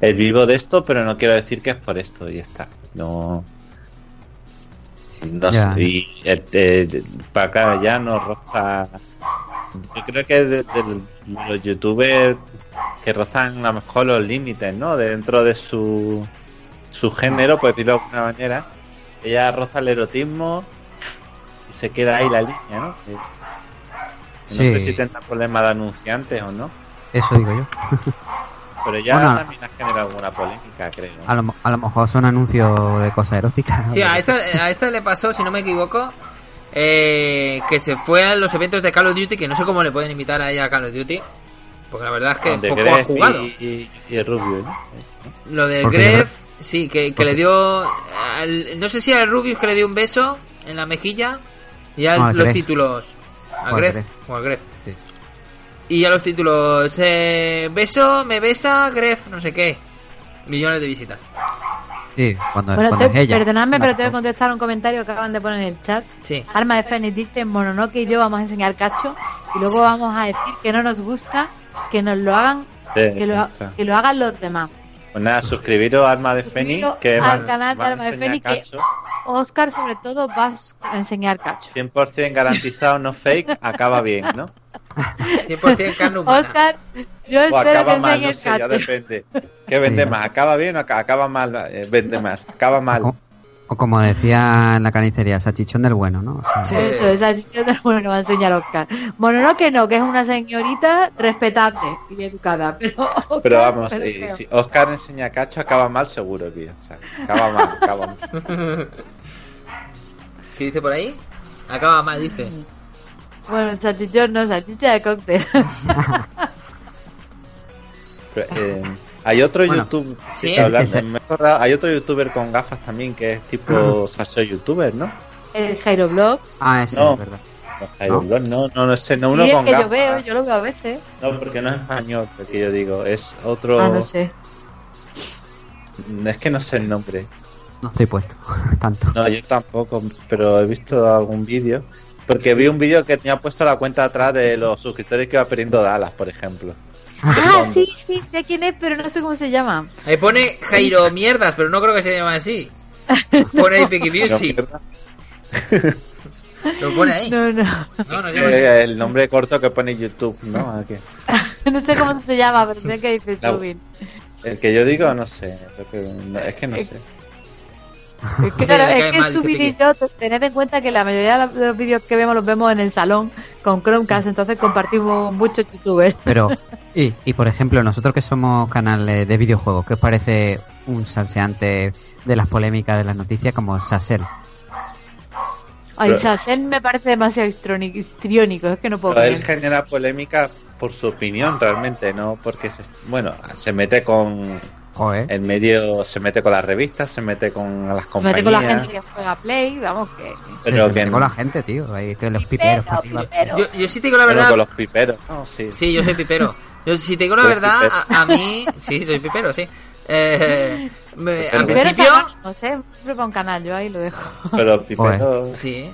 es vivo de esto, pero no quiero decir que es por esto y está. No. No Ya. sé. Y eh, eh, para acá ya no roza. Yo creo que de, de los youtubers que rozan a lo mejor los límites, ¿no? Dentro de su, su género, por decirlo de alguna manera. Ella roza el erotismo y se queda ahí la línea, ¿no? Que- que Sí. No sé si tendrá problemas de anunciantes o no, eso digo yo. pero ya Bueno. también ha generado alguna polémica, creo. A lo, a lo mejor son anuncios de cosas eróticas. Sí, a esta, a esta le pasó, si no me equivoco, eh, que se fue a los eventos de Call of Duty, que no sé cómo le pueden invitar a ella a Call of Duty, porque la verdad es que Donde poco Gref ha jugado. Y, y, y el Rubio, ¿no? Lo del Gref, sí, que, que le dio. al- no sé si al Rubius que le dio un beso en la mejilla. Y a No, al los Gref. títulos. A al Gref. O al Gref. Sí. Y a los títulos. Eh, beso, me besa, Gref, no sé qué. Millones de visitas. Sí, cuando, Bueno, cuando te- es ella. perdonadme, pero tengo que contestar un comentario que acaban de poner en el chat. Sí. Alma de Fénix dice, Mononoke y yo vamos a enseñar cacho y luego vamos a decir que no nos gusta que nos lo hagan, Sí, que lo, ya que lo hagan los demás. Pues nada, suscribiros a Alma de Fénix, que al van- canal de van a Alma de Fénix, que-. Oscar sobre todo va a enseñar cacho. 100% garantizado, no fake, acaba bien, ¿no? 100% carne humana. Oscar, yo O espero que acaba mal, no enseñes sé, ya cacho. depende. ¿Qué vende Sí. más? ¿Acaba bien o aca- acaba mal? Eh, vende más. Acaba mal. O, como decía en la carnicería, salchichón del bueno, ¿no? O sea, Sí. Eso, sesión del bueno va a enseñar Oscar. Mononoke no, que es una señorita respetable y educada, pero Oscar, Pero vamos, pero eh, si Oscar enseña cacho, acaba mal seguro, tío. O sea, acaba mal, acaba mal. ¿Qué dice por ahí? Acaba mal, dice. Bueno, salchichón no, salchicha de cóctel. Pero, eh, hay otro Bueno, YouTube que sí, está hablando- ese- me he acordado, hay otro youtuber con gafas también que es tipo salseo youtuber, ¿no? El Jairo Blog. Ah, eso No. es verdad. No, Blog, no, no, no sé, no sí, uno con que gafas. yo veo, yo lo veo a veces. No, porque no es español, el que yo digo, es otro. Ah, no sé. Es que no sé el nombre. No estoy puesto, tanto. No, yo tampoco, pero he visto algún vídeo. Porque vi un vídeo que tenía puesto la cuenta atrás de los suscriptores que iba perdiendo Dallas, por ejemplo. Ah, sí, sí, sé quién es, pero no sé cómo se llama. Ahí pone Jairo Mierdas, pero no creo que se llame así. Pone ahí Picky Pero Music. Lo pone ahí. No, no. No, no eh, el nombre corto que pone YouTube, ¿no? No sé cómo se llama, pero sé que dice subir. El que yo digo, no sé. es que no sé. Es que, claro, es que mal, dice subir y Piqui. yo, tened en cuenta que la mayoría de los- de los vídeos que vemos los vemos en el salón con Chromecast, entonces compartimos muchos youtubers. Pero, y, y por ejemplo, nosotros que somos canales de videojuegos, ¿qué os parece un salseante de las polémicas de las noticias como Sassel? Ay, Sassel me parece demasiado histrónico, histriónico, es que no puedo Pero él genera polémica por su opinión realmente, no porque se, bueno, se mete con, Joder. En medio se mete con las revistas, se mete con las Se compañías. mete con la gente que juega Play, vamos, que... Se, Pero se que mete no- con la gente, tío. Ahí que los Pipero, piperos. para arriba. pipero. Yo, yo sí te digo la Pero verdad. con los piperos. No, sí. Sí, yo soy pipero. Yo, si te digo la ¿Tú eres verdad, pipero? a, a mí. Sí, soy pipero, sí. Eh, me- al Pipero. Pero es principio. anónimo. Siempre para un canal, yo ahí lo dejo. Pero los piperos. Sí.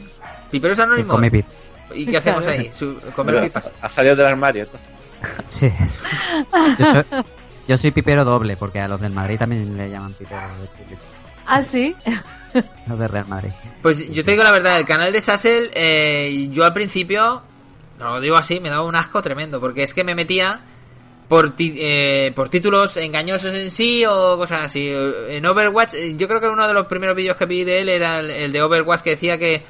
Piperos Que anónimos. come pip. ¿Y qué hacemos ahí? Su- comer pero pipas. ha salido del armario. Sí. Yo soy, yo soy pipero doble, porque a los del Madrid también le llaman pipero. ¿Ah, sí? Los de Real Madrid. Pues yo te digo la verdad, el canal de Sassel, eh, yo al principio, no lo digo así, me daba un asco tremendo, porque es que me metía por, ti- eh, por títulos engañosos en sí o cosas así. En Overwatch, eh, yo creo que uno de los primeros vídeos que vi de él era el, el de Overwatch que decía que,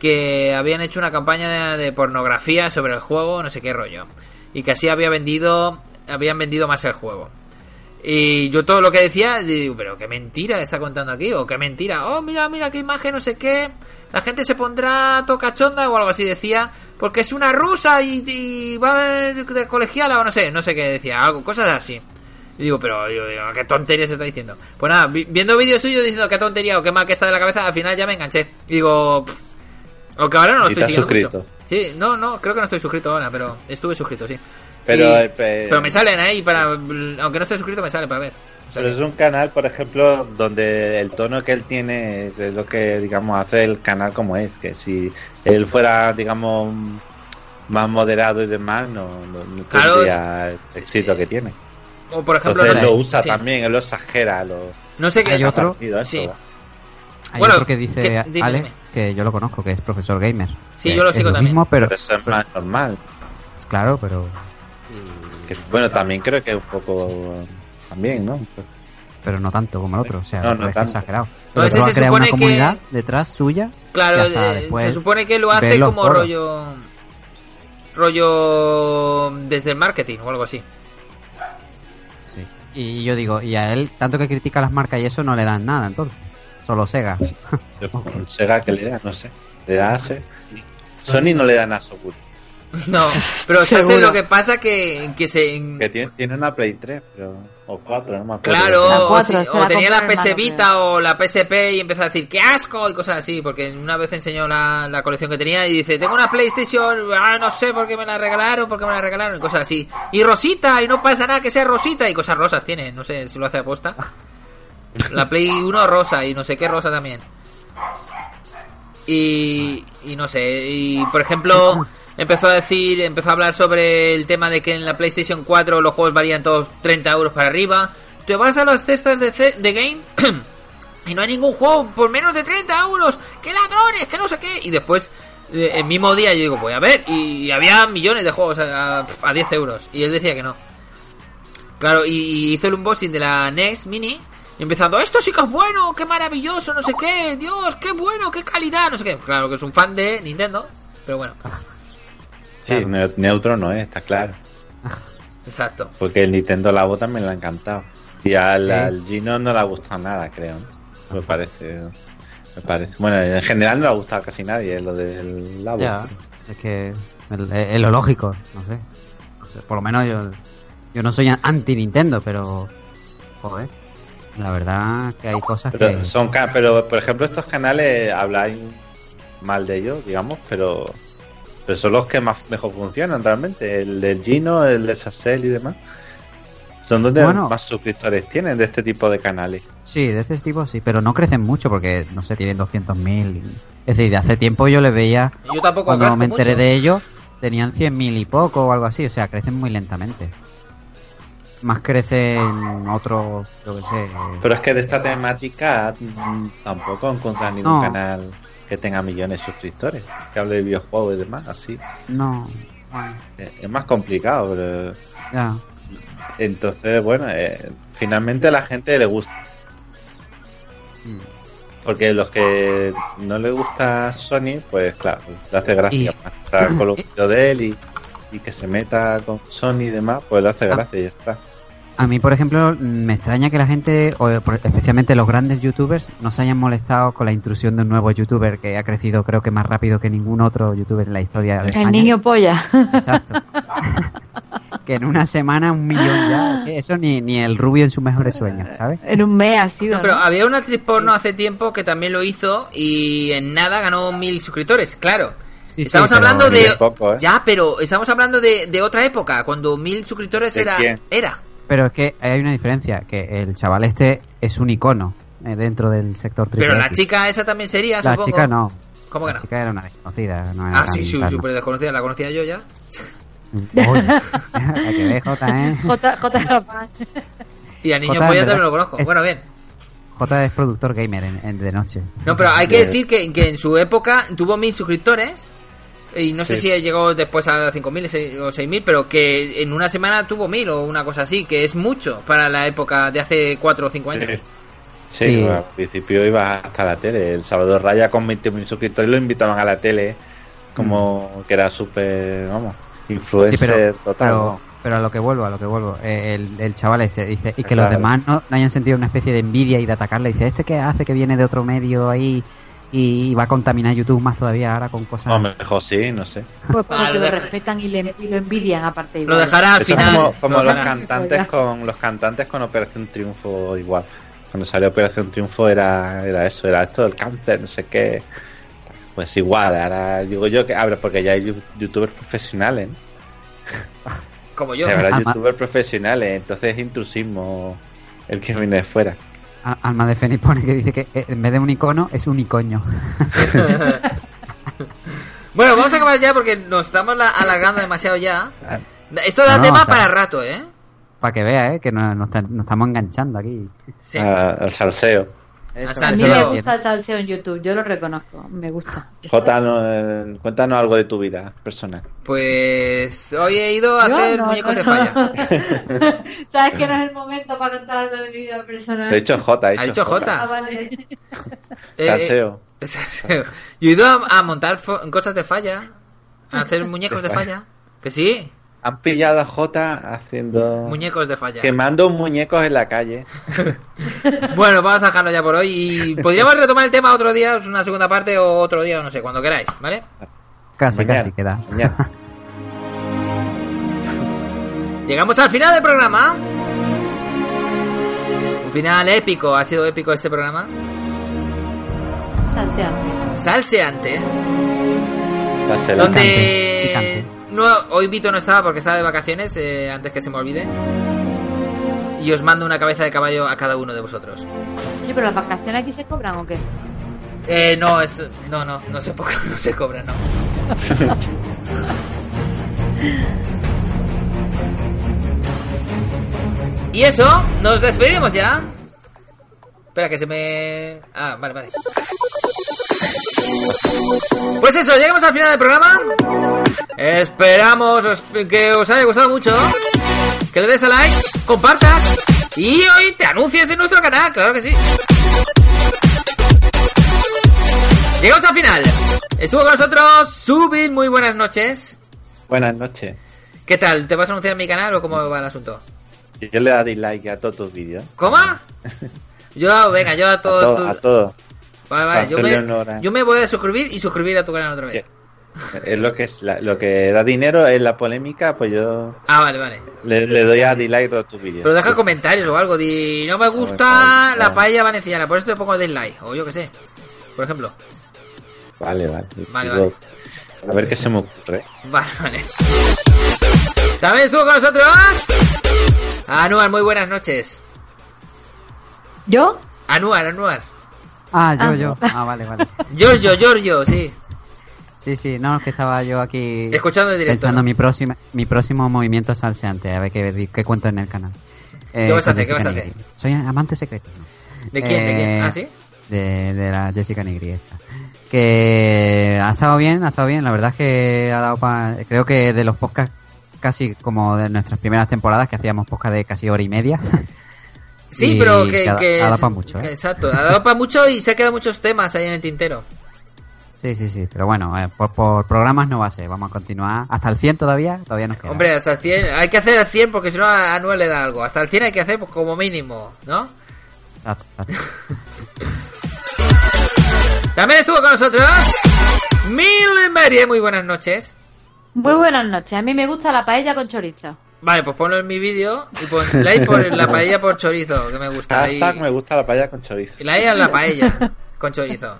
que habían hecho una campaña de, de pornografía sobre el juego, no sé qué rollo, y que así había vendido, habían vendido más el juego. Y yo todo lo que decía, digo, pero qué mentira está contando aquí, o qué mentira, oh, mira, mira qué imagen, no sé qué, la gente se pondrá tocachonda o algo así decía, porque es una rusa y, y va a ver de colegiala o no sé, no sé qué decía, algo, cosas así. Y digo, pero digo, digo, qué tontería se está diciendo. Pues nada, vi- viendo vídeos suyos diciendo qué tontería o qué mal que está de la cabeza, al final ya me enganché. Y digo, pff, aunque ahora no lo estoy siguiendo suscrito. mucho. Sí, no, no, creo que no estoy suscrito ahora, pero estuve suscrito, sí. Pero, Y- eh, pe- pero me salen ahí para. Aunque no esté suscrito, me sale para ver. O sea Pero es un canal, por ejemplo, donde el tono que él tiene es lo que, digamos, hace el canal como es. Que si él fuera, digamos, más moderado y demás, no, no, no Claro, tendría el éxito que tiene. O por ejemplo, Entonces no lo sé, usa sí. también, él lo exagera. Lo, No sé qué. Hay otro- Sí. Hay Bueno, otro que dice que- dime, Ale, dime. que yo lo conozco, que es profesor gamer. Sí, yo lo es sigo también. mismo, pero Pero eso es más normal. claro, pero Que, bueno, también creo que es un poco. También, ¿no? pero no tanto como el otro, o sea, No, no es tanto. exagerado. No, va se a crear supone una comunidad que- detrás suya. Claro, se supone que lo hace como foros. rollo. Rollo. Desde el marketing o algo así. Sí. Y yo digo, y a él, tanto que critica las marcas y eso, no le dan nada, entonces. Solo Sega. Sega que le da, no sé. Le da ase. Sony no le da nada seguro. No, pero ¿sabes lo que pasa? Que, que se. Que tiene, tiene una Play 3, pero. O 4, no me acuerdo. Claro, La o, cuatro, si- se o la tenía la PS o la PSP y empezó a decir ¡qué asco! y cosas así, porque una vez enseñó la, la colección que tenía y dice tengo una PlayStation, ah, no sé por qué me la regalaron, por qué me la regalaron y cosas así. Y Rosita, y no pasa nada que sea Rosita y cosas rosas tiene, no sé si lo hace aposta. La Play 1 rosa y no sé qué rosa también. Y, y no sé, y por ejemplo, empezó a decir, empezó a hablar sobre el tema de que en la PlayStation 4 los juegos valían todos 30 euros para arriba. Te vas a las cestas de, game y no hay ningún juego por menos de 30 euros. ¡Qué ladrones! ¡Que no sé qué! Y después, eh, el mismo día, yo digo, voy a ver. Y, había millones de juegos a, a- a 10 euros. Y él decía que no. Claro, y, y hizo el unboxing de la NES Mini. Y empezando, esto sí que es bueno, qué maravilloso, no sé qué, Dios, qué bueno, qué calidad, no sé qué. Claro que es un fan de Nintendo, pero bueno, Sí, neu- neutro no es, está claro. exacto. Porque el Nintendo Labo también le ha encantado. Y al, Sí. al Gino no le ha gustado nada, creo. ¿no? Me parece. Me parece. Bueno, en general no le ha gustado casi nadie lo del Labo. Ya, es que es, lo lógico, no sé. Por lo menos yo, yo no soy anti Nintendo, pero joder, la verdad que hay cosas Pero, que son ca- pero, por ejemplo, estos canales habláis mal de ellos, digamos, pero, pero son los que más mejor funcionan realmente. El del Gino, el de Sassel y demás. Son donde Bueno. más suscriptores tienen de este tipo de canales. sí, de este tipo sí, pero no crecen mucho porque no sé, tienen 200.000. Es decir, de hace tiempo yo les veía Yo tampoco cuando me enteré mucho. de ellos tenían 100.000 y poco o algo así, o sea, crecen muy lentamente. Más crecen otros, yo qué sé. Pero es que de esta temática mm, tampoco encuentras ningún No. canal que tenga millones de suscriptores, que hable de videojuegos y demás, así. No, bueno, Es más complicado, pero ya. entonces, bueno, eh, finalmente a la gente le gusta. Mm. Porque los que no le gusta Sony, pues claro, le hace gracia más estar con los de él y, y que se meta con Sony y demás, pues le hace Ah. gracia y ya está. A mí, por ejemplo, me extraña que la gente, o por- especialmente los grandes youtubers, no se hayan molestado con la intrusión de un nuevo youtuber que ha crecido creo que más rápido que ningún otro youtuber en la historia de España. El niño polla. Exacto. que en una semana un millón ya. Eso ni, ni el rubio en sus mejores sueños, ¿sabes? En un mes ha sido. No, pero ¿no? había una actriz porno hace tiempo que también lo hizo y en nada ganó mil suscriptores, claro. Sí, estamos hablando de... de poco, ¿eh? Ya, pero estamos hablando de, de otra época, cuando mil suscriptores ¿De era... quién? Era. Pero es que hay una diferencia, que el chaval este es un icono eh, dentro del sector triple Pero la X. chica esa también sería, La supongo. chica no. ¿Cómo que la no? chica era una desconocida. No era Ah, sí, sí, súper desconocida, la conocía yo ya. Oye, la que ve, Jota, ¿eh? J, J. Y a Niño Polla también lo conozco. es- Bueno, bien. J es productor gamer en, en- de noche. No, pero hay que decir que, que en su época tuvo mil suscriptores. Y no sé si llegó después a 5.000 seis- o 6.000, pero que en una semana tuvo mil o una cosa así, que es mucho para la época de hace 4 o 5 años. Sí, Sí, Sí. bueno, al principio iba hasta la tele. El Salvador Raya con 20.000 suscriptores lo invitaban a la tele como que era súper, vamos, influencer Sí, pero, total. pero, ¿no? pero a lo que vuelvo, a lo que vuelvo. El, el chaval este dice, y que Claro. los demás no, no hayan sentido una especie de envidia y de atacarle. Dice, ¿este qué hace que viene de otro medio ahí y, va a contaminar YouTube más todavía ahora con cosas... Lo mejor sí, no sé. Pues Ah, porque lo lo respetan y, le- y lo envidian aparte. Lo dejará al Eso es final. como, como lo los cantantes con los cantantes con Operación Triunfo igual. Cuando salió Operación Triunfo era, era eso, era esto del cáncer, no sé qué. Pues igual, ahora digo yo que abre porque ya hay youtubers profesionales. ¿no? Como yo. Habrá youtubers profesionales, entonces es intrusismo el que viene de fuera. Alma de Fénix pone que dice que eh, en vez de un icono es un icoño. bueno, vamos a acabar ya porque nos estamos la- alargando demasiado ya. Esto da No, tema o sea- para rato, ¿eh? Para que vea, ¿eh? Que nos, nos, nos estamos enganchando aquí. Sí. a- al salseo. Eso, A mí eso me gusta el salseo en YouTube, yo lo reconozco, me gusta. Jota, no, eh, cuéntanos algo de tu vida personal. Pues hoy he ido a Yo hacer no, muñecos no, de falla. Sabes que no es el momento para contar algo de mi vida personal. He dicho Jota, he Ha dicho dicho Jota. Ah, vale. Eh, Salseo. eh, salseo. Yo he ido a, a montar cosas de falla. A hacer muñecos de falla. Que sí, Han pillado a Jota haciendo... muñecos de falla. Quemando muñecos en la calle. Bueno, vamos a dejarlo ya por hoy. Y podríamos retomar el tema otro día, una segunda parte o otro día, o no sé, cuando queráis, ¿vale? Casi, Mañana, casi queda. mañana. Llegamos al final del programa. Un final épico, ha sido épico este programa. Salseante. Se hace la- donde picante. No hoy Vito no estaba porque estaba de vacaciones eh, antes que se me olvide. Y os mando una cabeza de caballo a cada uno de vosotros. Oye, pero las vacaciones aquí se cobran o qué? eh, no es no no no se no se cobra no. Y eso nos despedimos ya. Espera que se me ah vale vale. Pues eso llegamos al final del programa Esperamos os- que os haya gustado mucho. Que le des a like, compartas y hoy te anuncies en nuestro canal, claro que sí. Llegamos al final. Estuvo con nosotros Subin, muy buenas noches. Buenas noches. ¿Qué tal? ¿Te vas a anunciar en mi canal o cómo va el asunto? Yo le doy dislike a todos tus vídeos. ¿Cómo? Yo, venga, yo a A todo. todo, a todo. Vale, vale, yo me, yo me voy a suscribir y suscribir a tu canal otra vez. Es lo que es la- lo que da dinero es la polémica, pues yo Ah, vale, vale. le, le doy a dislike todos tus vídeos. Pero deja comentarios o algo. Di, no me gusta la paella valenciana, por eso te pongo dislike. O yo qué sé. Por ejemplo. Vale, vale. Vale, Digo, A ver qué se me ocurre. Vale, vale. También estuvo con nosotros. Anuar, muy buenas noches. ¿Yo? Anuar, Anuar. Ah, yo, Ah. yo. Ah, vale, vale. Giorgio, Giorgio, sí. Sí, sí, no, es que estaba yo aquí Escuchando en directo. pensando ¿no? mi próxima, mi próximo movimiento salseante, a ver qué, qué cuento en el canal. Eh, ¿Qué vas a hacer? ¿Qué vas a hacer? Soy amante secreto. ¿no? ¿De quién? ¿De quién? Eh, ¿Ah, sí? De, de la Jessica Nigri esta. Que ha estado bien, ha estado bien. La verdad es que ha dado pa- Creo que de los podcasts casi como de nuestras primeras temporadas que hacíamos podcast de casi hora y media. Sí, y pero que. que ha- que ha dado pa' mucho, ¿eh? Exacto, ha dado para mucho y se han quedado muchos temas ahí en el tintero. Sí, sí, sí. Pero bueno, eh, por, por programas no va a ser. Vamos a continuar. Hasta el 100 todavía, todavía nos queda. Hombre, hasta el 100. Hay que hacer el 100 porque si no a Anuel le da algo. Hasta el 100 hay que hacer pues, como mínimo, ¿no? Exacto, exacto. También estuvo con nosotros. Mil Merie, muy buenas noches. Muy buenas noches. A mí me gusta la paella con chorizo. Vale, pues ponlo en mi vídeo y pon like por la paella por chorizo, que me gusta. Hashtag Y- me gusta la paella con chorizo. y like a la paella con chorizo.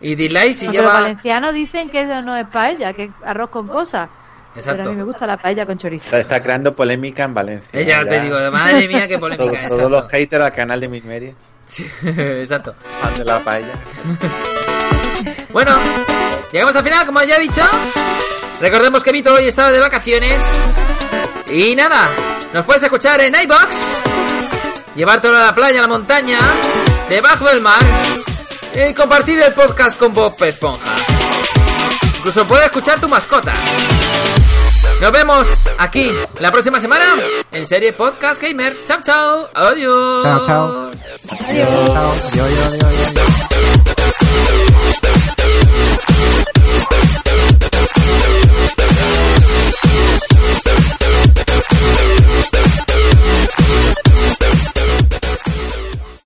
Y dislike si No, lleva... valencianos dicen que eso no es paella, que es arroz con cosas. Pero a Exacto. mí me gusta la paella con chorizo. Está, está creando polémica en Valencia. Ella te digo, madre mía, qué Todo- polémica es. todos los haters al canal de Milmeria. Sí, exacto. Fan de la paella. Bueno, llegamos al final, como ya he dicho. Recordemos que Vito hoy estaba de vacaciones. Y nada, nos puedes escuchar en iBox, llevártelo a la playa, a la montaña, debajo del mar, y compartir el podcast con Bob Esponja. Incluso puede escuchar tu mascota. Nos vemos aquí la próxima semana en serie Podcast Gamer. Chao, chao. Adiós. Chao, chao. Adiós.